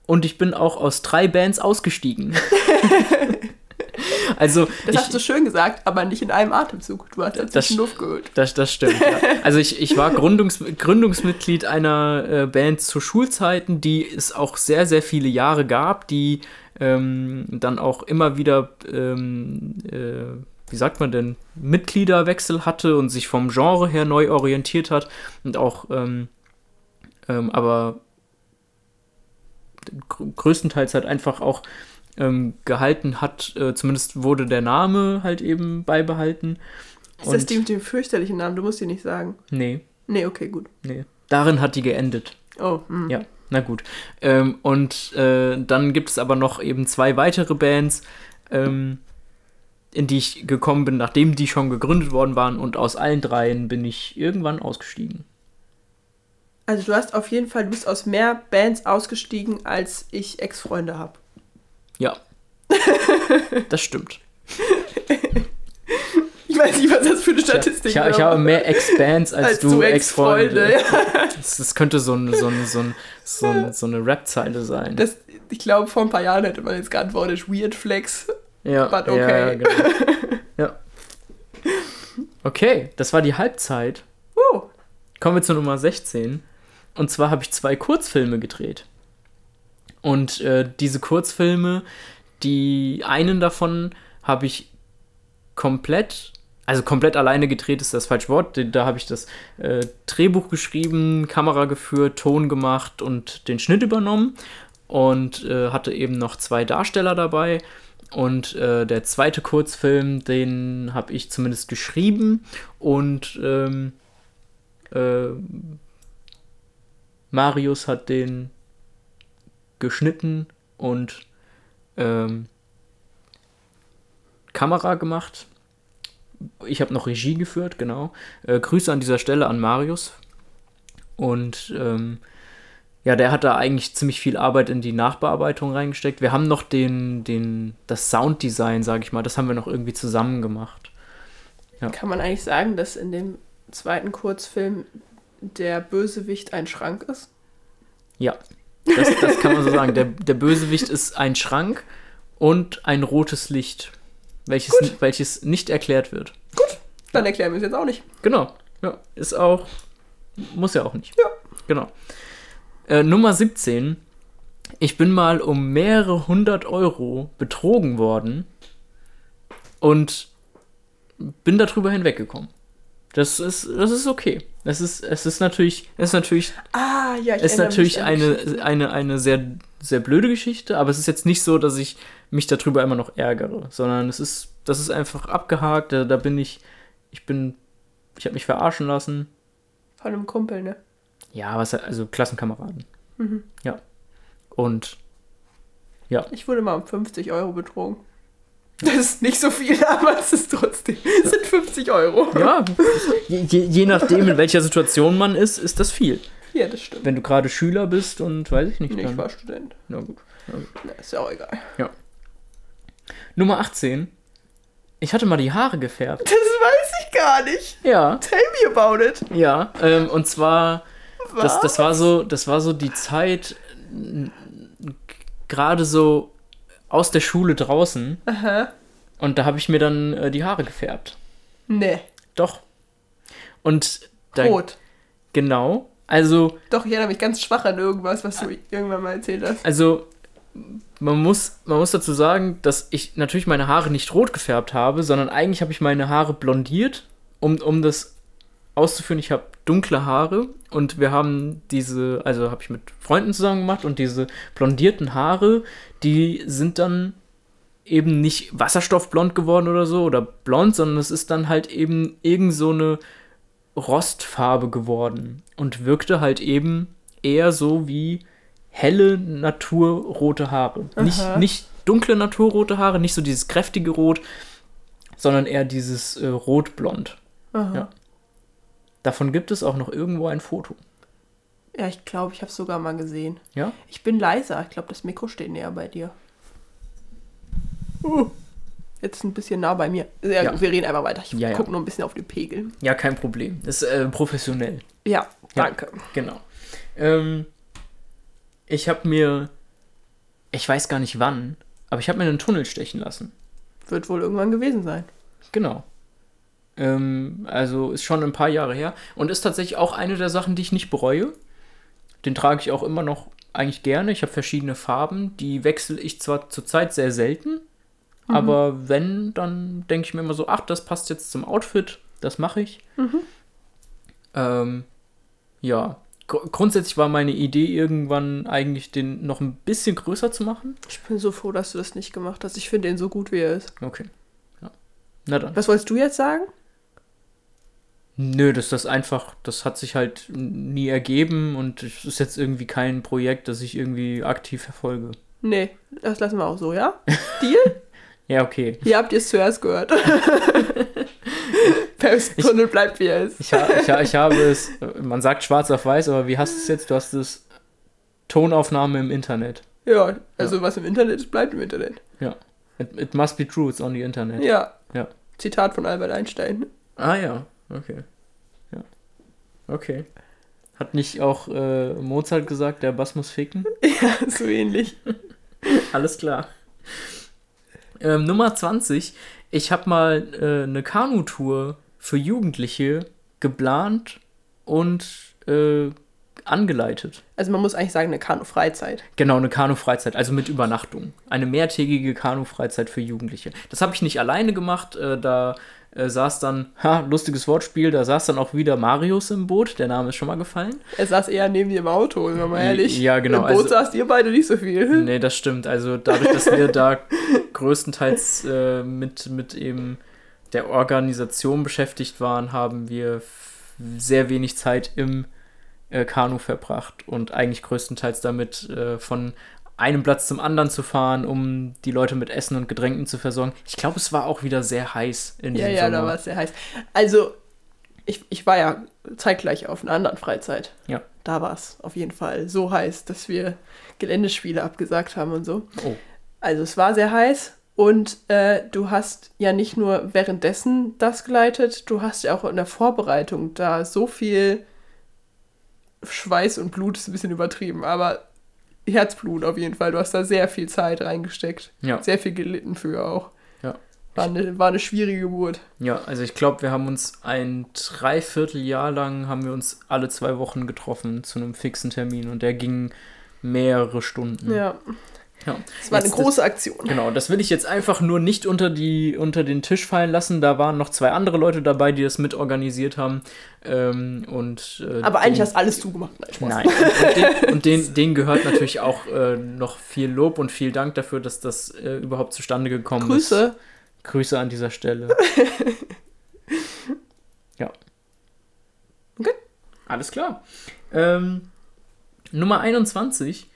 und ich bin auch aus drei Bands ausgestiegen. also Das ich, hast du schön gesagt, aber nicht in einem Atemzug. Du hast dazwischen Luft geholt. Das, das stimmt, ja. Also ich, ich war Gründungs, Gründungsmitglied einer äh, Band zu Schulzeiten, die es auch sehr, sehr viele Jahre gab, die ähm, dann auch immer wieder ähm, äh, wie sagt man denn, Mitgliederwechsel hatte und sich vom Genre her neu orientiert hat und auch, ähm, ähm, aber gr- größtenteils halt einfach auch ähm, gehalten hat, äh, zumindest wurde der Name halt eben beibehalten. Ist das die mit dem fürchterlichen Namen? Du musst dir nicht sagen. Nee, Nee, okay, gut. nee. Darin hat die geendet. Oh, hm. Ja, na gut. Ähm, und äh, dann gibt es aber noch eben zwei weitere Bands, ähm, in die ich gekommen bin, nachdem die schon gegründet worden waren. Und aus allen dreien bin ich irgendwann ausgestiegen. Also du hast auf jeden Fall, du bist aus mehr Bands ausgestiegen, als ich Ex-Freunde habe. Ja. das stimmt. Ich weiß nicht, was das für eine Statistik Ich, ich, ich habe mehr Ex-Bands als, als du, Ex-Freunde. Ja. das, das könnte so, ein, so, ein, so, ein, so, ein, so eine Rap-Zeile sein. Das, ich glaube, vor ein paar Jahren hätte man jetzt geantwortet, Weird Flex. ja, but ja, okay. genau. ja. Okay, das war die Halbzeit. Oh, Kommen wir zu Nummer 16. Und zwar habe ich zwei Kurzfilme gedreht. Und äh, diese Kurzfilme, die einen davon habe ich komplett, also komplett alleine gedreht ist das falsche Wort. Da habe ich das äh, Drehbuch geschrieben, Kamera geführt, Ton gemacht und den Schnitt übernommen. Und äh, hatte eben noch zwei Darsteller dabei. Und äh, der zweite Kurzfilm, den habe ich zumindest geschrieben und ähm, äh, Marius hat den geschnitten und ähm, Kamera gemacht. Ich habe noch Regie geführt, genau. Äh, Grüße an dieser Stelle an Marius. Und ähm, ja, der hat da eigentlich ziemlich viel Arbeit in die Nachbearbeitung reingesteckt. Wir haben noch den, den, das Sounddesign, sage ich mal, das haben wir noch irgendwie zusammen gemacht. kann man eigentlich sagen, dass in dem zweiten Kurzfilm der Bösewicht ein Schrank ist? Ja, das, das kann man so sagen. Der, der Bösewicht ist ein Schrank und ein rotes Licht, welches, welches nicht erklärt wird. Dann erklären wir es jetzt auch nicht. Genau. Ja, ist auch. Muss ja auch nicht. Ja. Genau. Äh, Nummer 17. Ich bin mal um mehrere hundert Euro betrogen worden und bin darüber hinweggekommen. Das ist, das ist okay. Es ist, es ist natürlich, es ist natürlich Ah, ja, ich ist natürlich eine, Geschichte. eine, eine sehr, sehr blöde Geschichte, aber es ist jetzt nicht so, dass ich mich darüber immer noch ärgere, sondern es ist, das ist einfach abgehakt, da, da bin ich, ich bin, ich habe mich verarschen lassen. Von einem Kumpel, ne? Ja, was, also Klassenkameraden. Mhm. Ja. Und Ich wurde mal um 50 Euro betrogen. Das ist nicht so viel, aber es ist trotzdem. Es sind 50 Euro. ja, je, je, je nachdem, in welcher Situation man ist, ist das viel. Ja, das stimmt. Wenn du gerade Schüler bist und weiß ich nicht, Nee, ich war Student. na gut. Na, ist ja auch egal. Nummer 18. Ich hatte mal die Haare gefärbt. Das weiß ich gar nicht. Ja, Tell me about it. ja. Ähm, und zwar Was? Das, das war so, das war so die Zeit gerade so aus der Schule draußen Aha. und da habe ich mir dann äh, die Haare gefärbt. Nee. Doch. Und da Rot. genau, also Doch, ich erinnere mich ganz schwach an irgendwas, was du irgendwann mal erzählt hast. also man muss man muss dazu sagen, dass ich natürlich meine Haare nicht rot gefärbt habe, sondern eigentlich habe ich meine Haare blondiert, um um das auszuführen. Ich habe dunkle Haare und wir haben diese, also habe ich mit Freunden zusammen gemacht und diese blondierten Haare, die sind dann eben nicht wasserstoffblond geworden oder so oder blond, sondern es ist dann halt eben irgend so eine Rostfarbe geworden und wirkte halt eben eher so wie helle naturrote Haare. Nicht, Aha. nicht dunkle naturrote Haare, nicht so dieses kräftige Rot, sondern eher dieses äh, rotblond. Aha. Ja. Davon gibt es auch noch irgendwo ein Foto. Ja, ich glaube, ich habe es sogar mal gesehen. Ja? Ich bin leiser. Ich glaube, das Mikro steht näher bei dir. Uh, jetzt ein bisschen nah bei mir. Ja, Ja. Wir reden einfach weiter. Ich Ja, gucke nur ein bisschen auf die Pegel. Ja, kein Problem. Das ist äh, professionell. Ja, danke. Genau. Ähm, ich habe mir, ich weiß gar nicht wann, aber ich habe mir einen Tunnel stechen lassen. Wird wohl irgendwann gewesen sein. Genau. Ähm, also ist schon ein paar Jahre her und ist tatsächlich auch eine der Sachen, die ich nicht bereue. Den trage ich auch immer noch eigentlich gerne. Ich habe verschiedene Farben, die wechsle ich zwar zurzeit sehr selten, Aber wenn, dann denke ich mir immer so, ach, das passt jetzt zum Outfit, das mache ich. Ähm, ja, Gr grundsätzlich war meine Idee irgendwann eigentlich, den noch ein bisschen größer zu machen. Ich bin so froh, dass du das nicht gemacht hast. Ich finde den so gut, wie er ist. Okay. Ja. Na dann. Was wolltest du jetzt sagen? Nö, das ist einfach, das hat sich halt nie ergeben und es ist jetzt irgendwie kein Projekt, das ich irgendwie aktiv verfolge. Nee, das lassen wir auch so, ja? Deal? Ja, okay. Hier habt ihr es zuerst gehört. Tunnel bleibt, wie er ist. Ich, ha ich, ha ich habe es, man sagt schwarz auf weiß, aber wie hast du es jetzt? Du hast es Tonaufnahme im Internet. Ja, also was im Internet ist, bleibt im Internet. Ja. It, it must be true, it's on the Internet. Ja. Ja. Zitat von Albert Einstein. Ah ja, okay. Ja. Okay. Hat nicht auch äh, Mozart gesagt, der Bass muss ficken? Ja, so ähnlich. Alles klar. Ähm, Nummer 20. Ich habe mal äh, eine Kanutour für Jugendliche geplant und äh, angeleitet. Also man muss eigentlich sagen, eine Kanu-Freizeit. Genau, eine Kanu-Freizeit, also mit Übernachtung. Eine mehrtägige Kanu-Freizeit für Jugendliche. Das habe ich nicht alleine gemacht. Äh, da äh, saß dann, ha, lustiges Wortspiel, da saß dann auch wieder Marius im Boot. Der Name ist schon mal gefallen. Er saß eher neben dir im Auto, sind wir mal ehrlich. Ja, genau, Im Boot also- saßt ihr beide nicht so viel. Nee, das stimmt. Also dadurch, dass wir da größtenteils äh, mit, mit eben der Organisation beschäftigt waren, haben wir sehr wenig Zeit im äh, Kanu verbracht und eigentlich größtenteils damit äh, von einem Platz zum anderen zu fahren, um die Leute mit Essen und Getränken zu versorgen. Ich glaube, es war auch wieder sehr heiß in Ja, diesem ja, Sommer. da war es sehr heiß. Also, ich, ich war ja zeitgleich auf einer anderen Freizeit. Ja. Da war es auf jeden Fall so heiß, dass wir Geländespiele abgesagt haben und so. Oh. Also es war sehr heiß und äh, du hast ja nicht nur währenddessen das geleitet, du hast ja auch in der Vorbereitung da so viel Schweiß und Blut, ist ein bisschen übertrieben, aber Herzblut auf jeden Fall. Du hast da sehr viel Zeit reingesteckt. Ja. Sehr viel gelitten für auch. Ja. War eine, war eine schwierige Geburt. Ja, also ich glaube, wir haben uns ein Dreivierteljahr lang haben wir uns alle zwei Wochen getroffen zu einem fixen Termin und der ging mehrere Stunden. Ja. Ja. Es war eine Jetzt große Aktion. Genau, das will ich jetzt einfach nur nicht unter, die, unter den Tisch fallen lassen. Da waren noch zwei andere Leute dabei, die das mitorganisiert haben. Ähm, und, äh, Aber eigentlich den- hast alles du gemacht. Nein. Nein, und, den, und den, denen gehört natürlich auch äh, noch viel Lob und viel Dank dafür, dass das äh, überhaupt zustande gekommen ist. Grüße. Grüße an dieser Stelle. ja. Okay. Alles klar. Ähm, Nummer 21.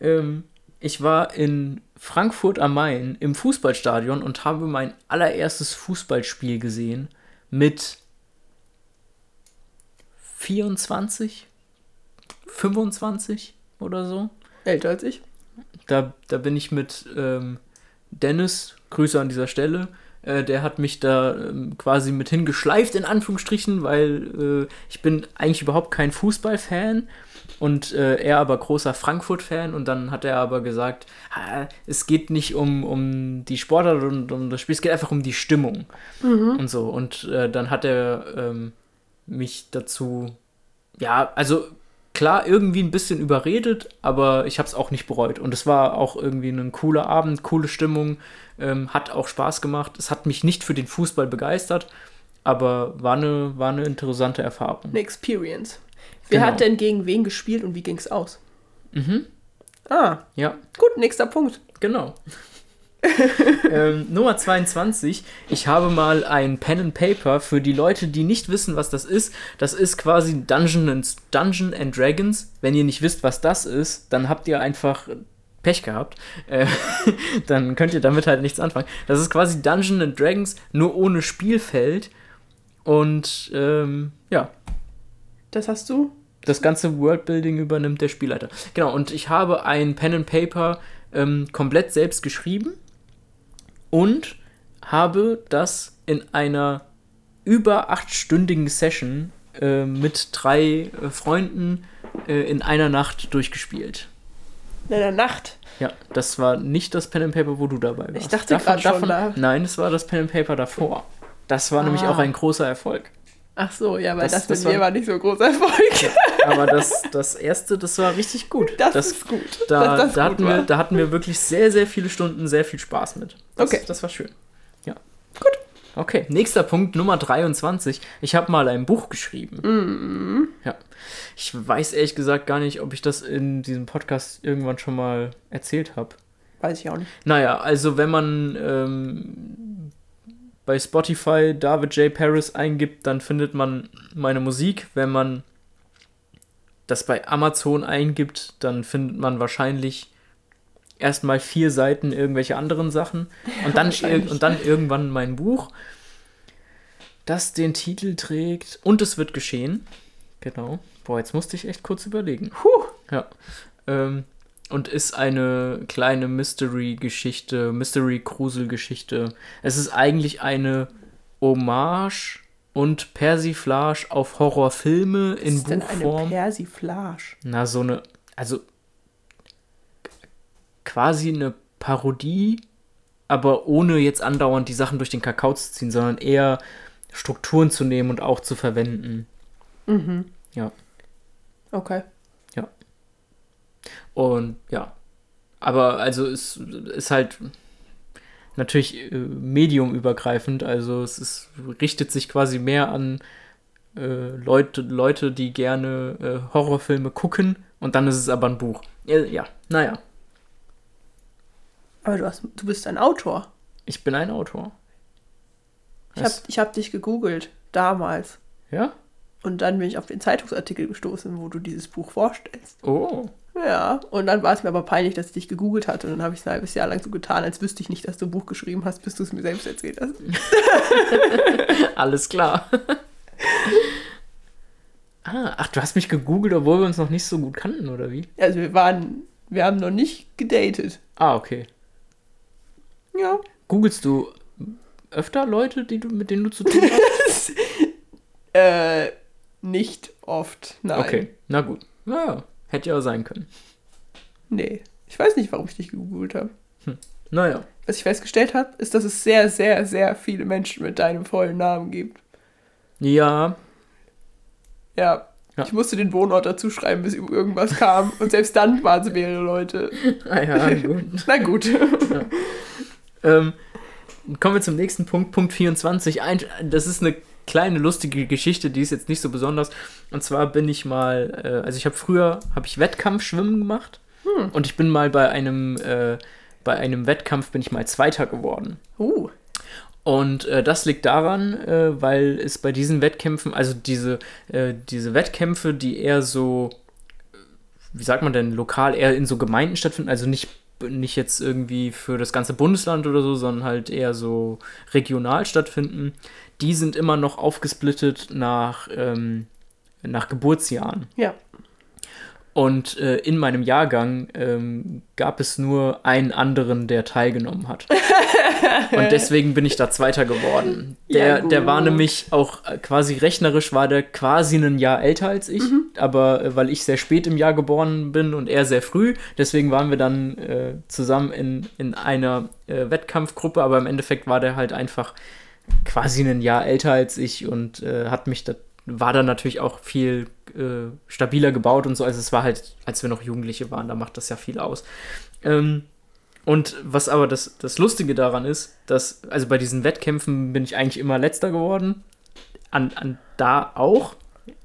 Ähm, ich war in Frankfurt am Main im Fußballstadion und habe mein allererstes Fußballspiel gesehen mit 24, 25 oder so. Älter als ich. Da, da bin ich mit ähm, Dennis, Grüße an dieser Stelle, äh, der hat mich da ähm, quasi mit hingeschleift, in Anführungsstrichen, weil äh, ich bin eigentlich überhaupt kein Fußballfan und äh, er aber großer Frankfurt-Fan und dann hat er aber gesagt, es geht nicht um, um die Sportart und um das Spiel, es geht einfach um die Stimmung und so und äh, dann hat er ähm, mich dazu, ja, also klar, irgendwie ein bisschen überredet, aber ich habe es auch nicht bereut. Und es war auch irgendwie ein cooler Abend, coole Stimmung, ähm, hat auch Spaß gemacht. Es hat mich nicht für den Fußball begeistert, aber war eine, war eine interessante Erfahrung. Eine Experience. Wer Genau. hat denn gegen wen gespielt und wie ging's aus? Mhm. Ah, Ja, gut, nächster Punkt. genau. ähm, Nummer 22. Ich habe mal ein Pen and Paper für die Leute, die nicht wissen, was das ist. Das ist quasi Dungeon and, Dungeon and Dragons. Wenn ihr nicht wisst, was das ist, dann habt ihr einfach Pech gehabt. Äh, dann könnt ihr damit halt nichts anfangen. Das ist quasi Dungeon and Dragons, nur ohne Spielfeld. Und ähm, ja, Das hast du? das ganze Worldbuilding übernimmt der Spielleiter. Genau, und ich habe ein Pen and Paper ähm, komplett selbst geschrieben und habe das in einer über achtstündigen Session äh, mit drei äh, Freunden äh, in einer Nacht durchgespielt. In der Nacht. Ja, das war nicht das Pen and Paper, wo du dabei warst. Ich dachte grad schon, da- Nein, es war das Pen and Paper davor. Das war nämlich Ah. auch ein großer Erfolg. Ach so, ja, weil Das- das, das mit mir war- nicht so ein großer Erfolg. Aber das, das erste, das war richtig gut. Das, ist gut. Da, das da, gut hatten wir, da hatten wir wirklich sehr, sehr viele Stunden, sehr viel Spaß mit. Das, Okay. Das war schön. Ja. Gut. Okay, nächster Punkt, Nummer 23. Ich habe mal ein Buch geschrieben. Mhm. Ja. Ich weiß ehrlich gesagt gar nicht, ob ich das in diesem Podcast irgendwann schon mal erzählt habe. Weiß ich auch nicht. Naja, also wenn man ähm, bei Spotify David J. Paris eingibt, dann findet man meine Musik. Wenn man das bei Amazon eingibt, dann findet man wahrscheinlich erstmal vier Seiten irgendwelche anderen Sachen und dann, und dann irgendwann mein Buch, das den Titel trägt und es wird geschehen. Genau. Boah, jetzt musste ich echt kurz überlegen. Puh. Ja. Ähm, und ist eine kleine Mystery-Geschichte, Mystery-Grusel-Geschichte. Es ist eigentlich eine Hommage und Persiflage auf Horrorfilme Was in ist denn eine Buchform. Persiflage? Na, so eine, also quasi eine Parodie, aber ohne jetzt andauernd die Sachen durch den Kakao zu ziehen, sondern eher Strukturen zu nehmen und auch zu verwenden. Mhm. Ja. Okay. Und ja. Aber also es ist halt natürlich äh, mediumübergreifend. Also es ist, richtet sich quasi mehr an äh, Leute, Leute, die gerne äh, Horrorfilme gucken. Und dann ist es aber ein Buch. Ja, ja, naja. Aber du, hast, du bist ein Autor. Ich bin ein Autor. Ich habe ich hab dich gegoogelt, damals. Ja? Und dann bin ich auf den Zeitungsartikel gestoßen, wo du dieses Buch vorstellst. Oh. Ja, und dann war es mir aber peinlich, dass ich dich gegoogelt hatte. Und dann habe ich es ein halbes Jahr lang so getan, als wüsste ich nicht, dass du ein Buch geschrieben hast, bis du es mir selbst erzählt hast. Alles klar. ah, ach, du hast mich gegoogelt, obwohl wir uns noch nicht so gut kannten, oder wie? Also wir waren, wir haben noch nicht gedatet. Ah, okay. Ja. Googlest du öfter Leute, die du, mit denen du zu tun hast? Äh, nicht oft, nein. Okay, na gut. Naja, hätte ja sein können. Nee. Ich weiß nicht, warum ich dich gegoogelt habe. Naja. Was ich festgestellt habe, ist, dass es sehr, sehr, sehr viele Menschen mit deinem vollen Namen gibt. Ja, Ja. Ja. Ich musste den Wohnort dazu schreiben, bis irgendwas kam. Und selbst dann waren es mehrere Leute. ah ja, gut. Na gut. ähm, kommen wir zum nächsten Punkt, Punkt 24. Ein, das ist eine kleine lustige Geschichte, die ist jetzt nicht so besonders. Und zwar bin ich mal, äh, also ich habe früher, habe ich Wettkampfschwimmen gemacht. Und ich bin mal bei einem, äh, bei einem Wettkampf bin ich mal Zweiter geworden. Uh. Und äh, das liegt daran, äh, weil es bei diesen Wettkämpfen, also diese, äh, diese Wettkämpfe, die eher so, wie sagt man denn, lokal eher in so Gemeinden stattfinden, also nicht, nicht jetzt irgendwie für das ganze Bundesland oder so, sondern halt eher so regional stattfinden, die sind immer noch aufgesplittet nach, ähm, nach Geburtsjahren. Ja. Und äh, in meinem Jahrgang ähm, gab es nur einen anderen, der teilgenommen hat. Und deswegen bin ich da Zweiter geworden. Der, Ja, der war nämlich auch äh, quasi rechnerisch, war der quasi ein Jahr älter als ich. Aber äh, weil ich sehr spät im Jahr geboren bin und er sehr früh, deswegen waren wir dann äh, zusammen in, in einer äh, Wettkampfgruppe. Aber im Endeffekt war der halt einfach quasi ein Jahr älter als ich und äh, hat mich da, war dann natürlich auch viel äh, stabiler gebaut und so. Also es war halt, als wir noch Jugendliche waren, da macht das ja viel aus. Ähm, und was aber das, das Lustige daran ist, dass, also bei diesen Wettkämpfen bin ich eigentlich immer letzter geworden. An, an da auch,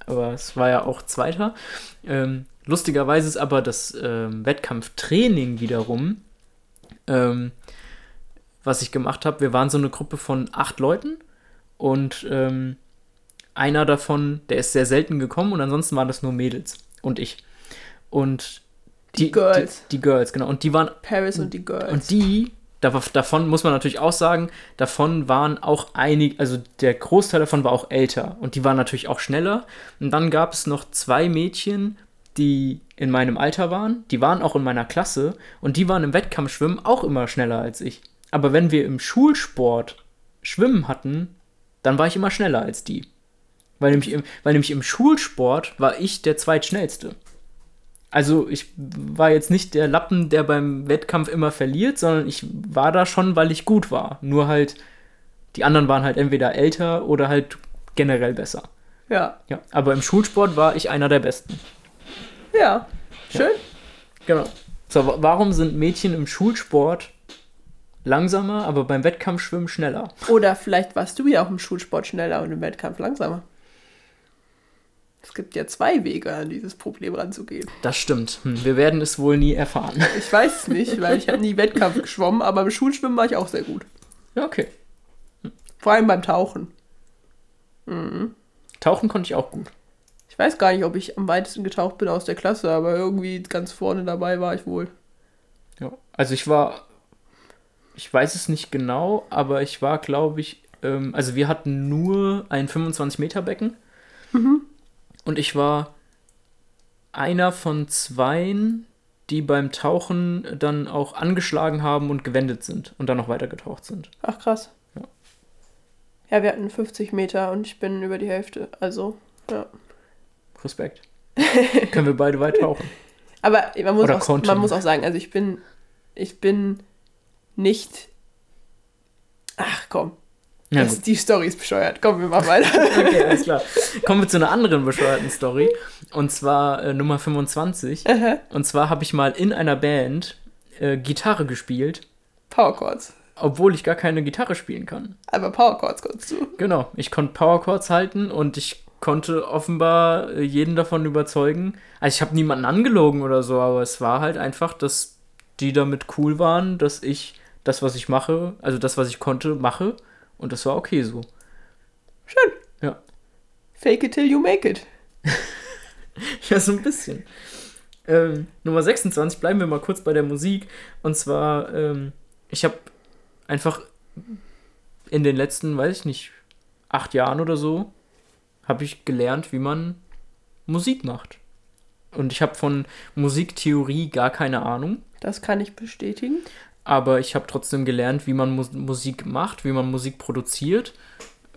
aber es war ja auch Zweiter. Ähm, lustigerweise ist aber das ähm, Wettkampftraining wiederum, ähm, was ich gemacht habe, wir waren so eine Gruppe von acht Leuten und ähm, einer davon, der ist sehr selten gekommen und ansonsten waren das nur Mädels und ich. Und Die Girls. Die, die Girls, genau. Und die waren Paris und die Girls. und die, da- davon muss man natürlich auch sagen, davon waren auch einige, also der Großteil davon war auch älter und die waren natürlich auch schneller. Und dann gab es noch zwei Mädchen, die in meinem Alter waren, die waren auch in meiner Klasse und die waren im Wettkampfschwimmen auch immer schneller als ich. Aber wenn wir im Schulsport Schwimmen hatten, dann war ich immer schneller als die. Weil nämlich im, weil nämlich im Schulsport war ich der Zweitschnellste. Also ich war jetzt nicht der Lappen, der beim Wettkampf immer verliert, sondern ich war da schon, weil ich gut war. Nur halt, die anderen waren halt entweder älter oder halt generell besser. Ja. Ja, aber im Schulsport war ich einer der Besten. Ja. Schön. Genau. So, wa- warum sind Mädchen im Schulsport langsamer, aber beim Wettkampfschwimmen schneller? Oder vielleicht warst du ja auch im Schulsport schneller und im Wettkampf langsamer. Es gibt ja zwei Wege, an dieses Problem ranzugehen. Das stimmt. Hm, wir werden es wohl nie erfahren. Ich weiß es nicht, weil ich habe nie Wettkampf geschwommen, aber im Schulschwimmen war ich auch sehr gut. Ja, okay. Vor allem beim Tauchen. Tauchen konnte ich auch gut. Ich weiß gar nicht, ob ich am weitesten getaucht bin aus der Klasse, aber irgendwie ganz vorne dabei war ich wohl. Ja. Also ich war, ich weiß es nicht genau, aber ich war, glaube ich, ähm, also wir hatten nur ein 25 Meter Becken und ich war einer von zweien, die beim Tauchen dann auch angeschlagen haben und gewendet sind und dann noch weiter getaucht sind. Ach krass. Ja. Ja, wir hatten 50 Meter und ich bin über die Hälfte. Also, ja. Respekt. Können wir beide weit tauchen? Aber man muss, Oder auch, konnten. man muss auch sagen, also ich bin, ich bin nicht. Ach komm, Ja, das, die Story ist bescheuert. Komm, wir machen weiter. Okay, alles klar. Kommen wir zu einer anderen bescheuerten Story. Und zwar äh, Nummer 25. Und zwar habe ich mal in einer Band äh, Gitarre gespielt, Power Chords. obwohl ich gar keine Gitarre spielen kann. Aber Power Chords konntest du. Genau, ich konnte Power Chords halten und ich konnte offenbar äh, jeden davon überzeugen. Also ich habe niemanden angelogen oder so, aber es war halt einfach, dass die damit cool waren, dass ich das, was ich mache, also das, was ich konnte, mache. Und das war okay so. Schön. Ja. Fake it till you make it. Ja, so ein bisschen. Ähm, Nummer 26, bleiben wir mal kurz bei der Musik. Und zwar, ähm, ich habe einfach in den letzten, weiß ich nicht, acht Jahren oder so, habe ich gelernt, wie man Musik macht. Und ich habe von Musiktheorie gar keine Ahnung, Das kann ich bestätigen. Aber ich habe trotzdem gelernt, wie man Mus Musik macht, wie man Musik produziert.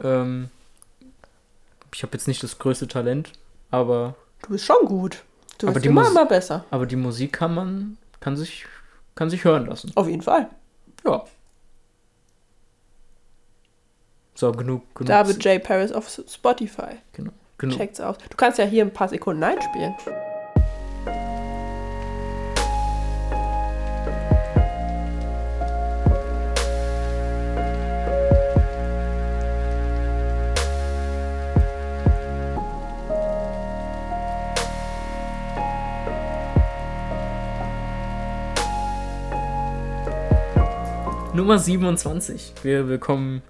Ähm, ich habe jetzt nicht das größte Talent, aber Du bist schon gut. Du die immer, Mus- immer besser. Aber die Musik kann man, kann sich, kann sich hören lassen. Auf jeden Fall. Ja. So, genug, genug. David J. Paris auf Spotify. Genau, genug. Checkt's aus. Du kannst ja hier ein paar Sekunden einspielen. Nummer 27. Wir, wir kommen,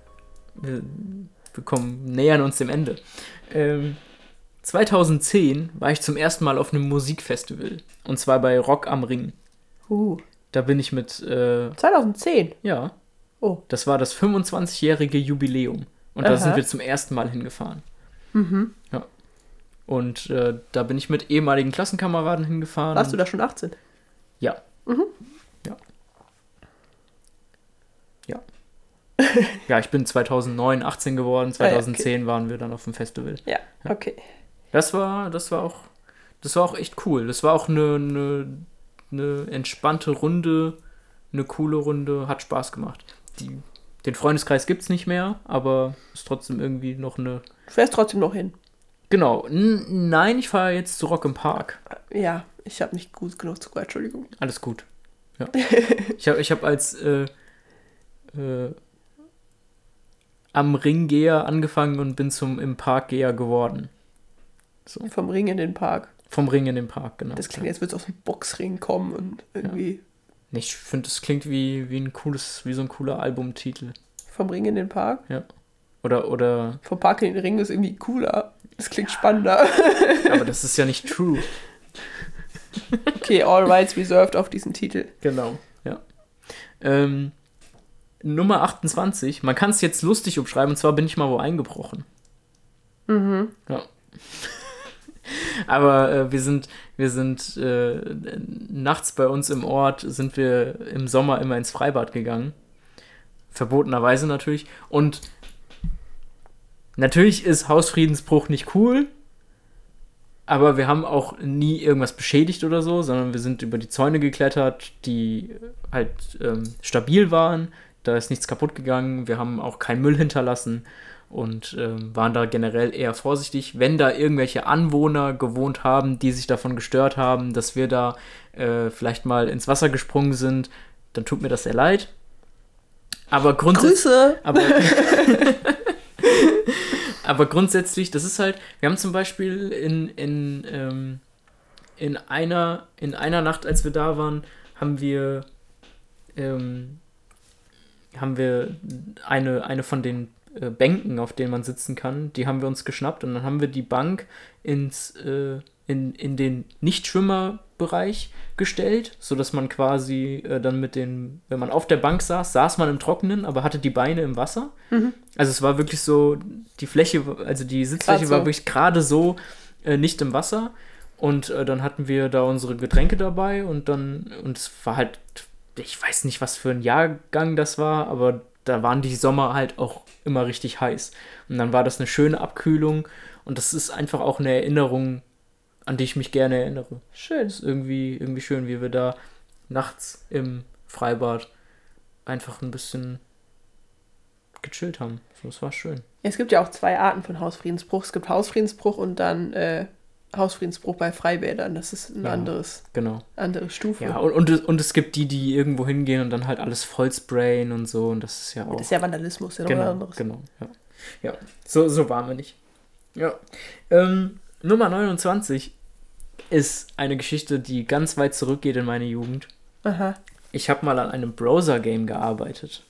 wir, wir kommen, nähern uns dem Ende. Ähm, 2010 war ich zum ersten Mal auf einem Musikfestival. Und zwar bei Rock am Ring. Uh. Da bin ich mit, äh, 2010. ja, Oh. das war das 25-jährige Jubiläum. Und da Aha. sind wir zum ersten Mal hingefahren. Ja. Und äh, da bin ich mit ehemaligen Klassenkameraden hingefahren. Warst du da schon 18? Ja. Ja. ja, ich bin 2009 18 geworden, Ah ja, 2010 waren wir dann auf dem Festival. Ja, okay. Das war, das war auch, das war auch echt cool. Das war auch eine, eine, eine entspannte Runde, eine coole Runde, hat Spaß gemacht. Die, den Freundeskreis gibt's nicht mehr, aber ist trotzdem irgendwie noch eine. Du fährst trotzdem noch hin. Genau. N nein, ich fahre jetzt zu Rock im Park. Ja, ich habe nicht gut genug zugehört, Entschuldigung. Alles gut. Ja. ich habe ich hab als äh, äh, am Ringgeher angefangen und bin zum im Parkgeher geworden. So. Vom Ring in den Park. Vom Ring in den Park, genau. Das klingt, jetzt wird aus dem Boxring kommen und irgendwie Nee, Ich finde, das klingt wie, wie ein cooles, wie so ein cooler Albumtitel. vom Ring in den Park. Oder, oder, Vom Park in den Ring ist irgendwie cooler. Das klingt spannender. aber das ist ja nicht true. Okay, all rights reserved auf diesen Titel. Genau, ja. Ähm, Nummer 28, man kann es jetzt lustig umschreiben, und zwar bin ich mal wo eingebrochen. Mhm. Ja. Aber äh, wir sind, wir sind äh, nachts bei uns im Ort, sind wir im Sommer immer ins Freibad gegangen. Verbotenerweise natürlich. Und natürlich ist Hausfriedensbruch nicht cool, aber wir haben auch nie irgendwas beschädigt oder so, sondern wir sind über die Zäune geklettert, die halt ähm, stabil waren. Da ist nichts kaputt gegangen. Wir haben auch keinen Müll hinterlassen. und ähm, waren da generell eher vorsichtig. Wenn da irgendwelche Anwohner gewohnt haben, die sich davon gestört haben, dass wir da äh, vielleicht mal ins Wasser gesprungen sind, dann tut mir das sehr leid. Aber grundsätzlich. Grüße! Aber, aber grundsätzlich, das ist halt, wir haben zum Beispiel in, in, ähm, in, einer, in einer Nacht, als wir da waren, haben wir, ähm, haben wir eine, eine von den äh, Bänken, auf denen man sitzen kann, die haben wir uns geschnappt und dann haben wir die Bank ins, äh, in, in den Nichtschwimmerbereich gestellt, sodass man quasi äh, dann mit den, wenn man auf der Bank saß, saß man im Trockenen, aber hatte die Beine im Wasser. Mhm. Also es war wirklich so, die Fläche, also die Sitzfläche Grad war so. wirklich gerade so äh, nicht im Wasser. Und äh, dann hatten wir da unsere Getränke dabei und dann, und es war halt, ich weiß nicht, was für ein Jahrgang das war, aber da waren die Sommer halt auch immer richtig heiß. Und dann war das eine schöne Abkühlung und das ist einfach auch eine Erinnerung, an die ich mich gerne erinnere. Schön. ist irgendwie, irgendwie schön, wie wir da nachts im Freibad einfach ein bisschen gechillt haben. Es war schön. Es gibt ja auch zwei Arten von Hausfriedensbruch. Es gibt Hausfriedensbruch und dann äh, Hausfriedensbruch bei Freibädern. Das ist ein Ja. anderes, Genau. andere Stufe. Ja, und, und, es- und es gibt die, die irgendwo hingehen und dann halt alles vollsprayen und so. Und das ist ja auch. das ist ja Vandalismus, ja genau, anderes. genau. Ja, ja. So, so waren wir nicht. Ja. Ähm, Nummer 29 ist eine Geschichte, die ganz weit zurückgeht in meine Jugend. Aha. Ich habe mal an einem Browser-Game gearbeitet.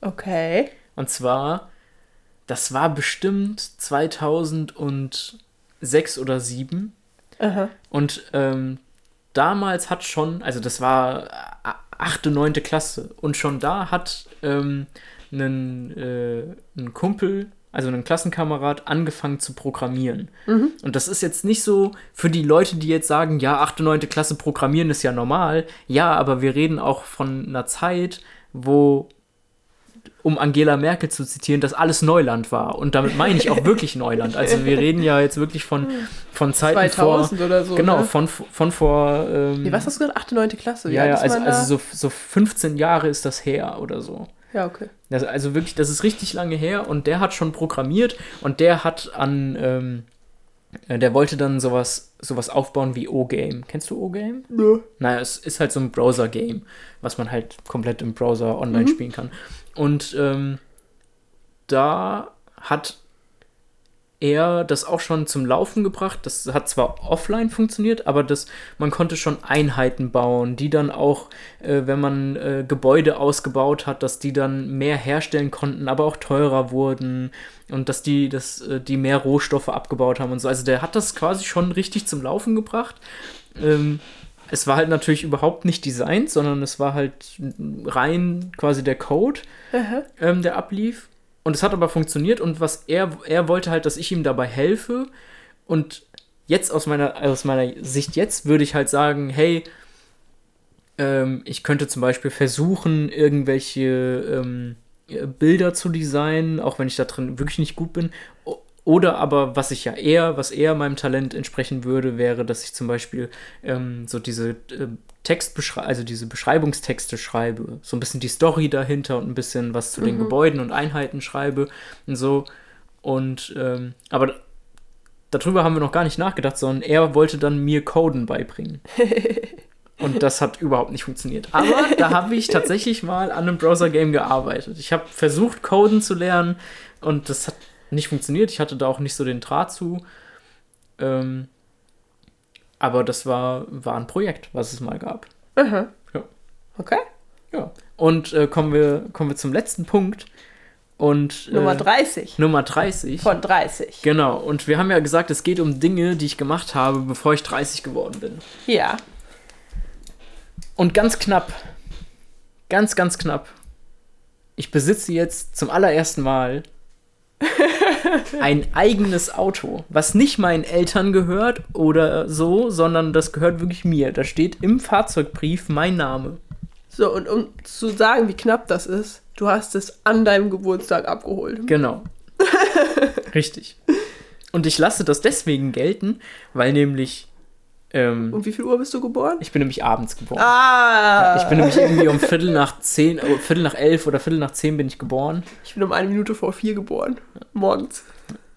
Okay. Und zwar, das war bestimmt 2006 oder 2007. Aha. Und ähm, damals hat schon, also das war a- achte, neunte Klasse. Und schon da hat ähm, ein, äh, Kumpel, also ein Klassenkamerad, angefangen zu programmieren. Mhm. Und das ist jetzt nicht so für die Leute, die jetzt sagen, ja, achte, neunte Klasse programmieren ist ja normal. Ja, aber wir reden auch von einer Zeit, wo um Angela Merkel zu zitieren, das alles Neuland war. Und damit meine ich auch wirklich Neuland. Also wir reden ja jetzt wirklich von, von Zeiten 2000 vor. oder so. Genau, Ne? von, von vor. Ähm, Nee, was hast du gesagt? 8., 9. Klasse? Wie ja, ja, also, also so, so 15 Jahre ist das her oder so. Ja, okay. Das, also wirklich, das ist richtig lange her und der hat schon programmiert und der hat an, ähm, äh, der wollte dann sowas, sowas aufbauen wie O-Game. Kennst du O-Game? Nö. Naja, es ist halt so ein Browser-Game, was man halt komplett im Browser online Mhm. spielen kann. Und ähm, da hat er das auch schon zum Laufen gebracht. Das hat zwar offline funktioniert, aber das, man konnte schon Einheiten bauen, die dann auch, äh, wenn man äh, Gebäude ausgebaut hat, dass die dann mehr herstellen konnten, aber auch teurer wurden und dass die, dass, äh, die mehr Rohstoffe abgebaut haben und so. Also der hat das quasi schon richtig zum Laufen gebracht. Ähm, es war halt natürlich überhaupt nicht designt, sondern es war halt rein quasi der Code, ähm, der ablief. Und es hat aber funktioniert und was er, er wollte halt, dass ich ihm dabei helfe. Und jetzt aus meiner, aus meiner Sicht jetzt würde ich halt sagen, hey, ähm, ich könnte zum Beispiel versuchen, irgendwelche ähm, äh, Bilder zu designen, auch wenn ich da drin wirklich nicht gut bin. Oder aber, was ich ja eher, was eher meinem Talent entsprechen würde, wäre, dass ich zum Beispiel ähm, so diese äh, Textbeschrei also diese Beschreibungstexte schreibe, so ein bisschen die Story dahinter und ein bisschen was zu den Mhm. Gebäuden und Einheiten schreibe und so. Und ähm, aber darüber haben wir noch gar nicht nachgedacht, sondern er wollte dann mir Coden beibringen. Und das hat überhaupt nicht funktioniert. Aber da habe ich tatsächlich mal an einem Browser-Game gearbeitet. Ich habe versucht, Coden zu lernen und das hat nicht funktioniert. Ich hatte da auch nicht so den Draht zu. Ähm, aber das war, war ein Projekt, was es mal gab. Aha. Ja. Okay. Ja. Und äh, kommen, wir, kommen wir zum letzten Punkt. Und, äh, Nummer 30. Nummer 30. Von 30. Genau. Und wir haben ja gesagt, es geht um Dinge, die ich gemacht habe, bevor ich 30 geworden bin. Ja. Und ganz knapp, ganz, ganz knapp, ich besitze jetzt zum allerersten Mal ein eigenes Auto, was nicht meinen Eltern gehört oder so, sondern das gehört wirklich mir. Da steht im Fahrzeugbrief mein Name. So, und um zu sagen, wie knapp das ist, du hast es an deinem Geburtstag abgeholt. Genau. Richtig. Und ich lasse das deswegen gelten, weil nämlich Ähm, Und wie viel Uhr bist du geboren? ich bin nämlich abends geboren. Ah! Ich bin nämlich irgendwie um Viertel nach zehn, oh, Viertel nach elf oder Viertel nach zehn bin ich geboren. Ich bin um eine Minute vor vier geboren. Morgens.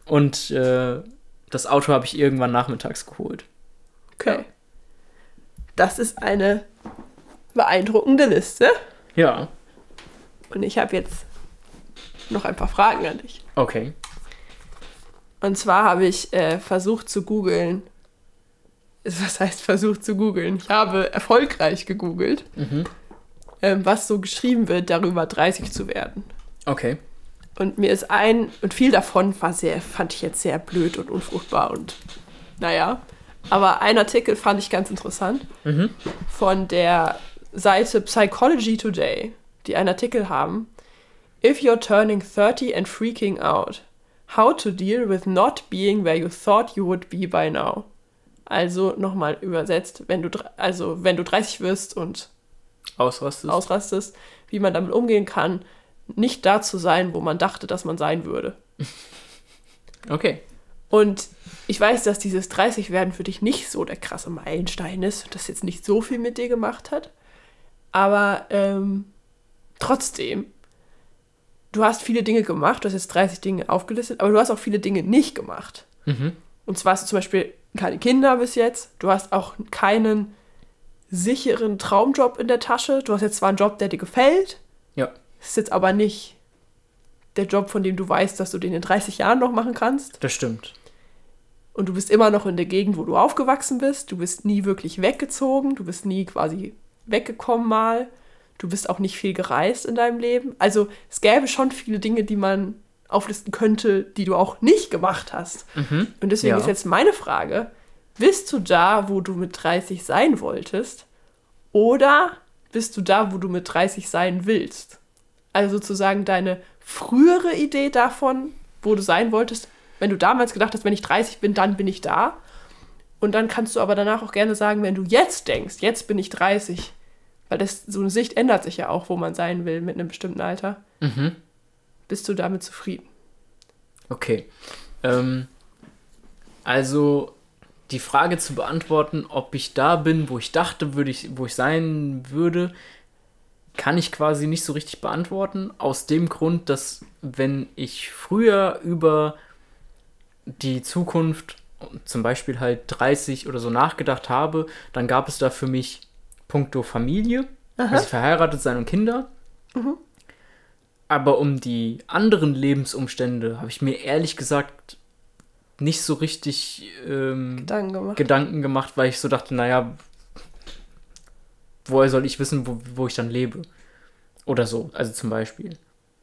Und äh, das Auto habe ich irgendwann nachmittags geholt. Okay. Ja. Das ist eine beeindruckende Liste. Ja, Und ich habe jetzt noch ein paar Fragen an dich. okay. Und zwar habe ich äh, versucht zu googeln. Was heißt versucht zu googeln? Ich habe erfolgreich gegoogelt, Mhm. ähm, was so geschrieben wird, darüber 30 zu werden. Okay. Und mir ist ein, und viel davon war sehr, fand ich jetzt sehr blöd und unfruchtbar und naja. Aber ein Artikel fand ich ganz interessant Mhm. von der Seite Psychology Today, die einen Artikel haben. If you're turning 30 and freaking out, how to deal with not being where you thought you would be by now. Also nochmal übersetzt, wenn du, also wenn du 30 wirst und Ausrastest. ausrastest, wie man damit umgehen kann, nicht da zu sein, wo man dachte, dass man sein würde. Okay. Und ich weiß, dass dieses 30 werden für dich nicht so der krasse Meilenstein ist und das jetzt nicht so viel mit dir gemacht hat. Aber ähm, trotzdem, du hast viele Dinge gemacht, du hast jetzt 30 Dinge aufgelistet, aber du hast auch viele Dinge nicht gemacht. Mhm. Und zwar hast du zum Beispiel keine Kinder bis jetzt, du hast auch keinen sicheren Traumjob in der Tasche, du hast jetzt zwar einen Job, der dir gefällt, Ja. ist jetzt aber nicht der Job, von dem du weißt, dass du den in 30 Jahren noch machen kannst. Das stimmt. Und du bist immer noch in der Gegend, wo du aufgewachsen bist. Du bist nie wirklich weggezogen. Du bist nie quasi weggekommen mal. Du bist auch nicht viel gereist in deinem Leben. Also es gäbe schon viele Dinge, die man auflisten könnte, die du auch nicht gemacht hast. Mhm. Und deswegen Ja. ist jetzt meine Frage, bist du da, wo du mit 30 sein wolltest? Oder bist du da, wo du mit 30 sein willst? Also sozusagen deine frühere Idee davon, wo du sein wolltest, wenn du damals gedacht hast, wenn ich 30 bin, dann bin ich da. Und dann kannst du aber danach auch gerne sagen, wenn du jetzt denkst, jetzt bin ich 30, weil das, so eine Sicht ändert sich ja auch, wo man sein will mit einem bestimmten Alter, Mhm. Bist du damit zufrieden? Okay. Ähm, also die Frage zu beantworten, ob ich da bin, wo ich dachte, würde ich, wo ich sein würde, kann ich quasi nicht so richtig beantworten. Aus dem Grund, dass wenn ich früher über die Zukunft, zum Beispiel halt 30 oder so nachgedacht habe, dann gab es da für mich puncto Familie, also verheiratet sein und Kinder. Aber um die anderen Lebensumstände habe ich mir ehrlich gesagt nicht so richtig ähm, Gedanken gemacht. Gedanken gemacht, weil ich so dachte, naja, woher soll ich wissen, wo, wo ich dann lebe? Oder so, also zum Beispiel.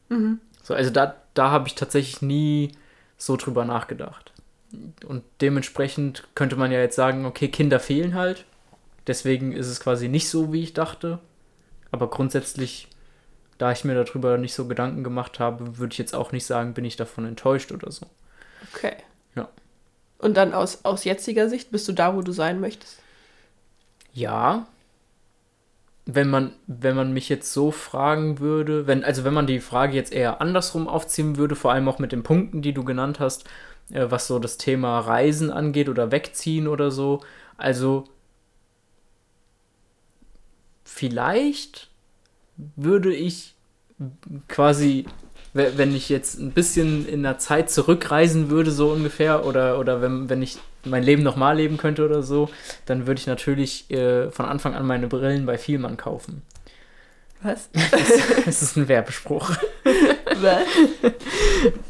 Mhm. So, also da, da habe ich tatsächlich nie so drüber nachgedacht. Und dementsprechend könnte man ja jetzt sagen, okay, Kinder fehlen halt. Deswegen ist es quasi nicht so, wie ich dachte. Aber grundsätzlich, da ich mir darüber nicht so Gedanken gemacht habe, würde ich jetzt auch nicht sagen, bin ich davon enttäuscht oder so. Okay. Ja. Und dann aus, aus jetziger Sicht, bist du da, wo du sein möchtest? Ja. Wenn man, wenn man mich jetzt so fragen würde, wenn, also wenn man die Frage jetzt eher andersrum aufziehen würde, vor allem auch mit den Punkten, die du genannt hast, äh, was so das Thema Reisen angeht oder wegziehen oder so. Also vielleicht würde ich quasi, we- wenn ich jetzt ein bisschen in der Zeit zurückreisen würde, so ungefähr, oder, oder wenn, wenn ich mein Leben nochmal leben könnte oder so, dann würde ich natürlich äh, von Anfang an meine Brillen bei Vielmann kaufen. Was? Das ist ein Werbespruch. Was?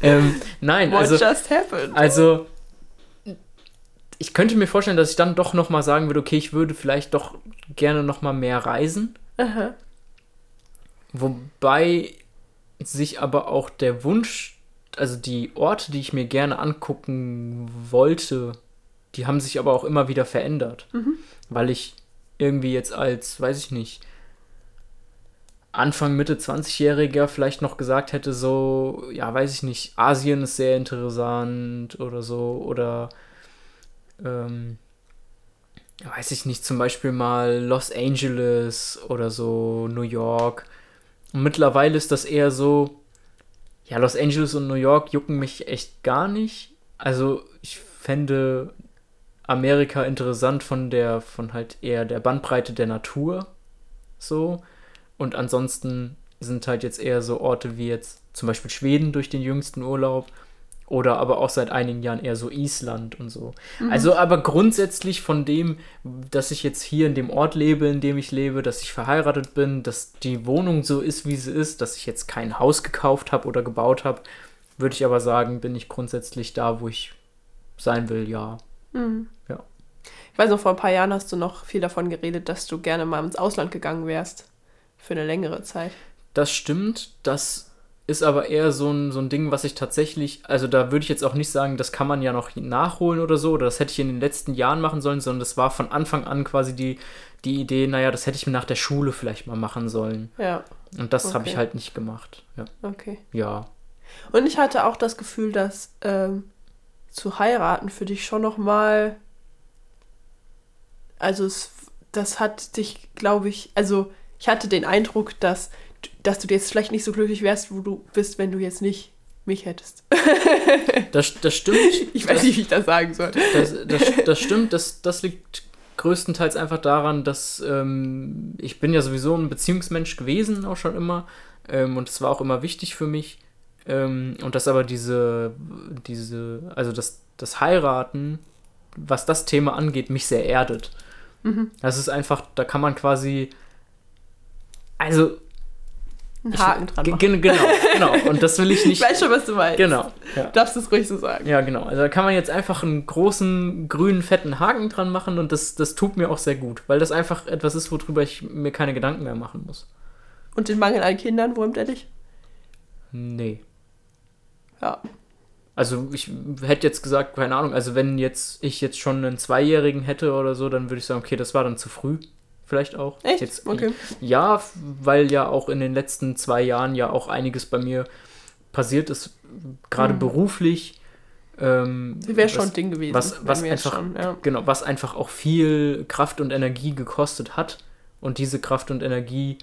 ähm, nein, What also, just happened? also ich könnte mir vorstellen, dass ich dann doch nochmal sagen würde, okay, ich würde vielleicht doch gerne nochmal mehr reisen. Aha. Wobei sich aber auch der Wunsch, also die Orte, die ich mir gerne angucken wollte, die haben sich aber auch immer wieder verändert. Weil ich irgendwie jetzt als, weiß ich nicht, Anfang, Mitte 20-Jähriger vielleicht noch gesagt hätte, so, ja, weiß ich nicht, Asien ist sehr interessant oder so, oder ähm, weiß ich nicht, zum Beispiel mal Los Angeles oder so, New York. Und mittlerweile ist das eher so, ja, Los Angeles und New York jucken mich echt gar nicht. Also ich fände Amerika interessant von der, von halt eher der Bandbreite der Natur. So. Und ansonsten sind halt jetzt eher so Orte wie jetzt zum Beispiel Schweden durch den jüngsten Urlaub oder aber auch seit einigen Jahren eher so Island und so. Mhm. Also aber grundsätzlich von dem, dass ich jetzt hier in dem Ort lebe, in dem ich lebe, dass ich verheiratet bin, dass die Wohnung so ist, wie sie ist, dass ich jetzt kein Haus gekauft habe oder gebaut habe, würde ich aber sagen, bin ich grundsätzlich da, wo ich sein will, ja. Mhm. Ja. Ich weiß noch, vor ein paar Jahren hast du noch viel davon geredet, dass du gerne mal ins Ausland gegangen wärst. Für eine längere Zeit. Das stimmt. Das ist aber eher so ein, so ein Ding, was ich tatsächlich, also da würde ich jetzt auch nicht sagen, das kann man ja noch nachholen oder so, oder das hätte ich in den letzten Jahren machen sollen, sondern das war von Anfang an quasi die, die Idee, naja, das hätte ich mir nach der Schule vielleicht mal machen sollen. Ja. Und das okay. habe ich halt nicht gemacht. Ja. Okay. Ja. Und ich hatte auch das Gefühl, dass ähm, zu heiraten für dich schon noch mal, also es, das hat dich, glaube ich, also ich hatte den Eindruck, dass dass du jetzt vielleicht nicht so glücklich wärst, wo du bist, wenn du jetzt nicht mich hättest. das, das stimmt. Ich weiß das, nicht, wie ich das sagen soll. Das, das, das stimmt, das, das liegt größtenteils einfach daran, dass ähm, ich bin ja sowieso ein Beziehungsmensch gewesen, auch schon immer. Ähm, und es war auch immer wichtig für mich. Ähm, und dass aber diese, diese, also das, das Heiraten, was das Thema angeht, mich sehr erdet. Mhm. Das ist einfach, da kann man quasi, also einen Haken dran machen. Genau, genau. Und das will ich nicht. Ich weiß schon, was du meinst. Genau. Ja. Darfst du es ruhig so sagen. Ja, genau. Also da kann man jetzt einfach einen großen, grünen, fetten Haken dran machen und das, das tut mir auch sehr gut, weil das einfach etwas ist, worüber ich mir keine Gedanken mehr machen muss. Und den Mangel an Kindern, wurmt er dich? Nee. Ja. Also ich hätte jetzt gesagt, keine Ahnung, also wenn jetzt ich jetzt schon einen Zweijährigen hätte oder so, dann würde ich sagen, okay, das war dann zu früh vielleicht auch. Echt? Jetzt, okay. Ja, weil ja auch in den letzten zwei Jahren ja auch einiges bei mir passiert ist, gerade mhm. beruflich. Ähm, Wäre schon ein Ding gewesen. Was, was einfach, schon, ja. genau, was einfach auch viel Kraft und Energie gekostet hat. Und diese Kraft und Energie,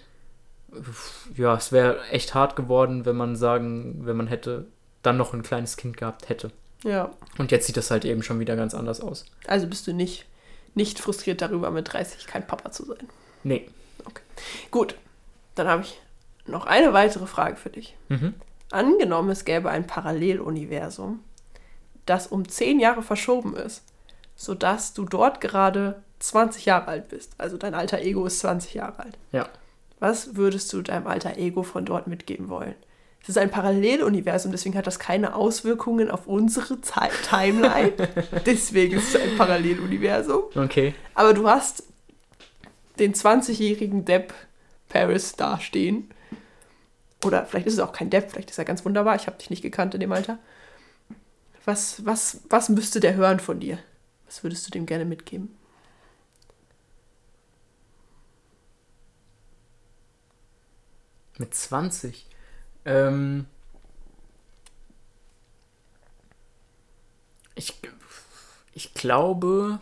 ja, es wäre echt hart geworden, wenn man sagen, wenn man hätte dann noch ein kleines Kind gehabt hätte. Ja. Und jetzt sieht das halt eben schon wieder ganz anders aus. Also bist du nicht nicht frustriert darüber, mit 30 kein Papa zu sein. Nee. Okay. Gut, dann habe ich noch eine weitere Frage für dich. Mhm. Angenommen, es gäbe ein Paralleluniversum, das um 10 Jahre verschoben ist, sodass du dort gerade 20 Jahre alt bist. Also dein alter Ego ist 20 Jahre alt. Ja. Was würdest du deinem alter Ego von dort mitgeben wollen? Es ist ein Paralleluniversum, deswegen hat das keine Auswirkungen auf unsere Zeit Timeline. deswegen ist es ein Paralleluniversum. Okay. Aber du hast den 20-jährigen Depp Paris dastehen. Oder vielleicht ist es auch kein Depp, vielleicht ist er ganz wunderbar. Ich habe dich nicht gekannt in dem Alter. Was, was, was müsste der hören von dir? Was würdest du dem gerne mitgeben? Mit 20? Ähm, ich, ich glaube,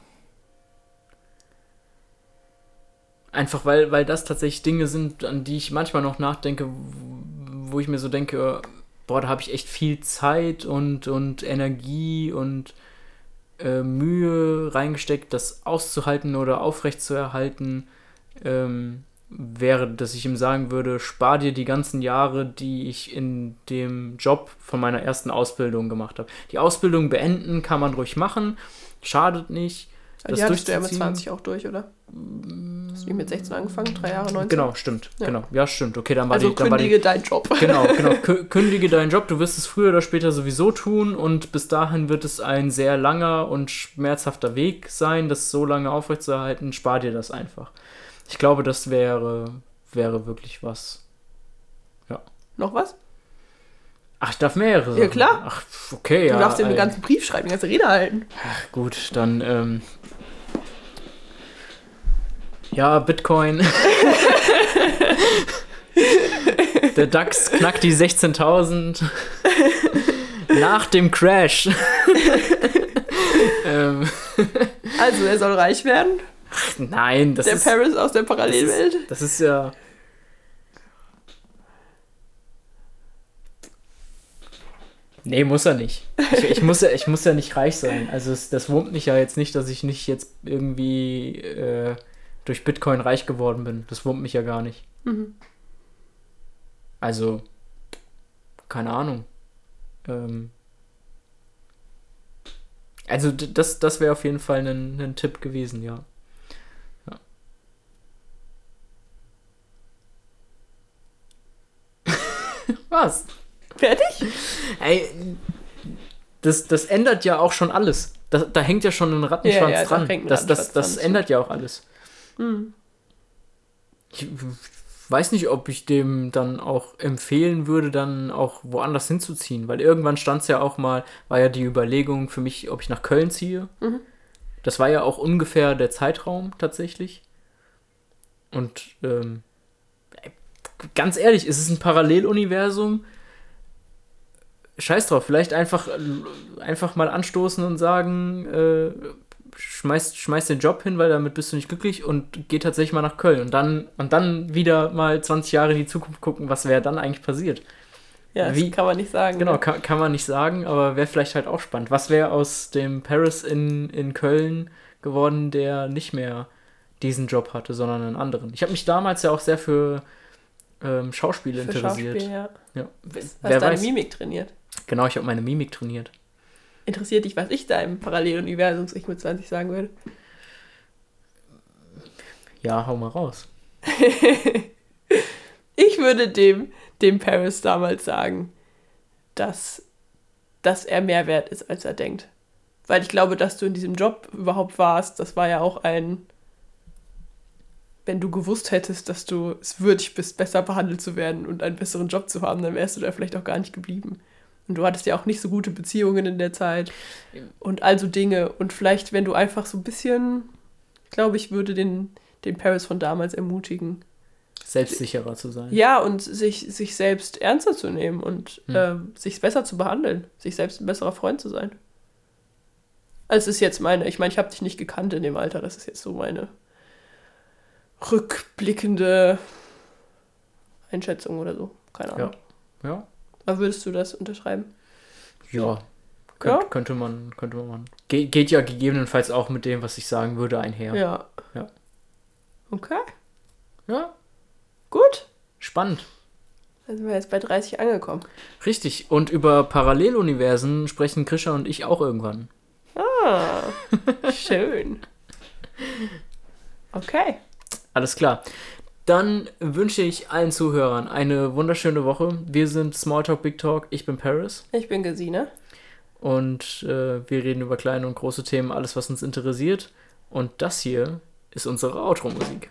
einfach weil, weil das tatsächlich Dinge sind, an die ich manchmal noch nachdenke, wo ich mir so denke, boah, da habe ich echt viel Zeit und, und Energie und äh, Mühe reingesteckt, das auszuhalten oder aufrechtzuerhalten. Ähm, wäre, dass ich ihm sagen würde, spar dir die ganzen Jahre, die ich in dem Job von meiner ersten Ausbildung gemacht habe. Die Ausbildung beenden kann man ruhig machen, schadet nicht. Aber die hattest du ja mit 20 auch durch, oder? Hast du mit 16 angefangen? Drei Jahre, 19? Genau, stimmt. Ja. Genau. Ja, stimmt. Okay, dann war also die. Dann kündige die, deinen Job. Genau, genau. Kündige deinen Job. Du wirst es früher oder später sowieso tun und bis dahin wird es ein sehr langer und schmerzhafter Weg sein, das so lange aufrechtzuerhalten. Spar dir das einfach. Ich glaube, das wäre, wäre wirklich was. Ja. Noch was? Ach, ich darf mehrere. Ja, klar. Ach, okay, ja. Du darfst dir den ganzen Brief schreiben, die ganze Rede halten. Ach, gut, dann, ähm. Ja, Bitcoin. Der DAX knackt die 16.000. Nach dem Crash. ähm. Also, er soll reich werden. Nein, das der ist. Der Paris aus der Parallelwelt? Das ist, das ist ja. Nee, muss er nicht. Ich, ich, muss, ja, ich muss ja nicht reich sein. Also es, das wurmt mich ja jetzt nicht, dass ich nicht jetzt irgendwie äh, durch Bitcoin reich geworden bin. Das wurmt mich ja gar nicht. Mhm. Also, keine Ahnung. Ähm, also das, das wäre auf jeden Fall ein, ein Tipp gewesen, ja. Was? Fertig? Ey, das, das ändert ja auch schon alles. Da, da hängt ja schon ein Rattenschwanz Ja, ja, da dran. hängt ein das das, das dran, ändert ja auch alles. Mhm. Ich weiß nicht, ob ich dem dann auch empfehlen würde, dann auch woanders hinzuziehen, weil irgendwann stand es ja auch mal, war ja die Überlegung für mich, ob ich nach Köln ziehe. Mhm. Das war ja auch ungefähr der Zeitraum tatsächlich. Und ähm, ganz ehrlich, es ist ein Paralleluniversum. Scheiß drauf, vielleicht einfach, einfach mal anstoßen und sagen, äh, schmeiß, schmeiß den Job hin, weil damit bist du nicht glücklich und geh tatsächlich mal nach Köln und dann, und dann wieder mal 20 Jahre in die Zukunft gucken, was wäre dann eigentlich passiert. Ja, Wie- kann man nicht sagen. Genau, ne? kann, kann man nicht sagen, aber wäre vielleicht halt auch spannend. Was wäre aus dem Paris in, in Köln geworden, der nicht mehr diesen Job hatte, sondern einen anderen? Ich habe mich damals ja auch sehr für ähm, Schauspiel Für interessiert. Schauspiel, ja. Ja. Hast Wer deine weiß. Mimik trainiert. Genau, ich habe meine Mimik trainiert. Interessiert dich, was ich da im Paralleluniversum ich mit 20 sagen würde? Ja, hau mal raus. Ich würde dem, dem Paris damals sagen, dass, dass er mehr wert ist, als er denkt. Weil ich glaube, dass du in diesem Job überhaupt warst, das war ja auch ein. Wenn du gewusst hättest, dass du es würdig bist, besser behandelt zu werden und einen besseren Job zu haben, dann wärst du da vielleicht auch gar nicht geblieben. Und du hattest ja auch nicht so gute Beziehungen in der Zeit und also Dinge. Und vielleicht, wenn du einfach so ein bisschen, glaube ich, würde den, den Paris von damals ermutigen, Selbstsicherer zu sein. ja, und sich, sich selbst ernster zu nehmen und Hm. ähm, sich besser zu behandeln, sich selbst ein besserer Freund zu sein. Also es ist jetzt meine, ich meine, ich habe dich nicht gekannt in dem Alter, das ist jetzt so meine rückblickende Einschätzung oder so. Keine Ahnung. Ja. Aber würdest du das unterschreiben? Ja. Könnt, Ja? Könnte man, könnte man. Ge geht ja gegebenenfalls auch mit dem, was ich sagen würde, einher. Ja. Ja. Okay, ja. gut. Spannend. Dann sind wir jetzt bei 30 angekommen. Richtig. Und über Paralleluniversen sprechen Krisha und ich auch irgendwann. Ah, schön. Okay. Alles klar. Dann wünsche ich allen Zuhörern eine wunderschöne Woche. Wir sind Smalltalk Big Talk. Ich bin Paris. Ich bin Gesine. Und äh, wir reden über kleine und große Themen, alles, was uns interessiert. Und das hier ist unsere Outro-Musik.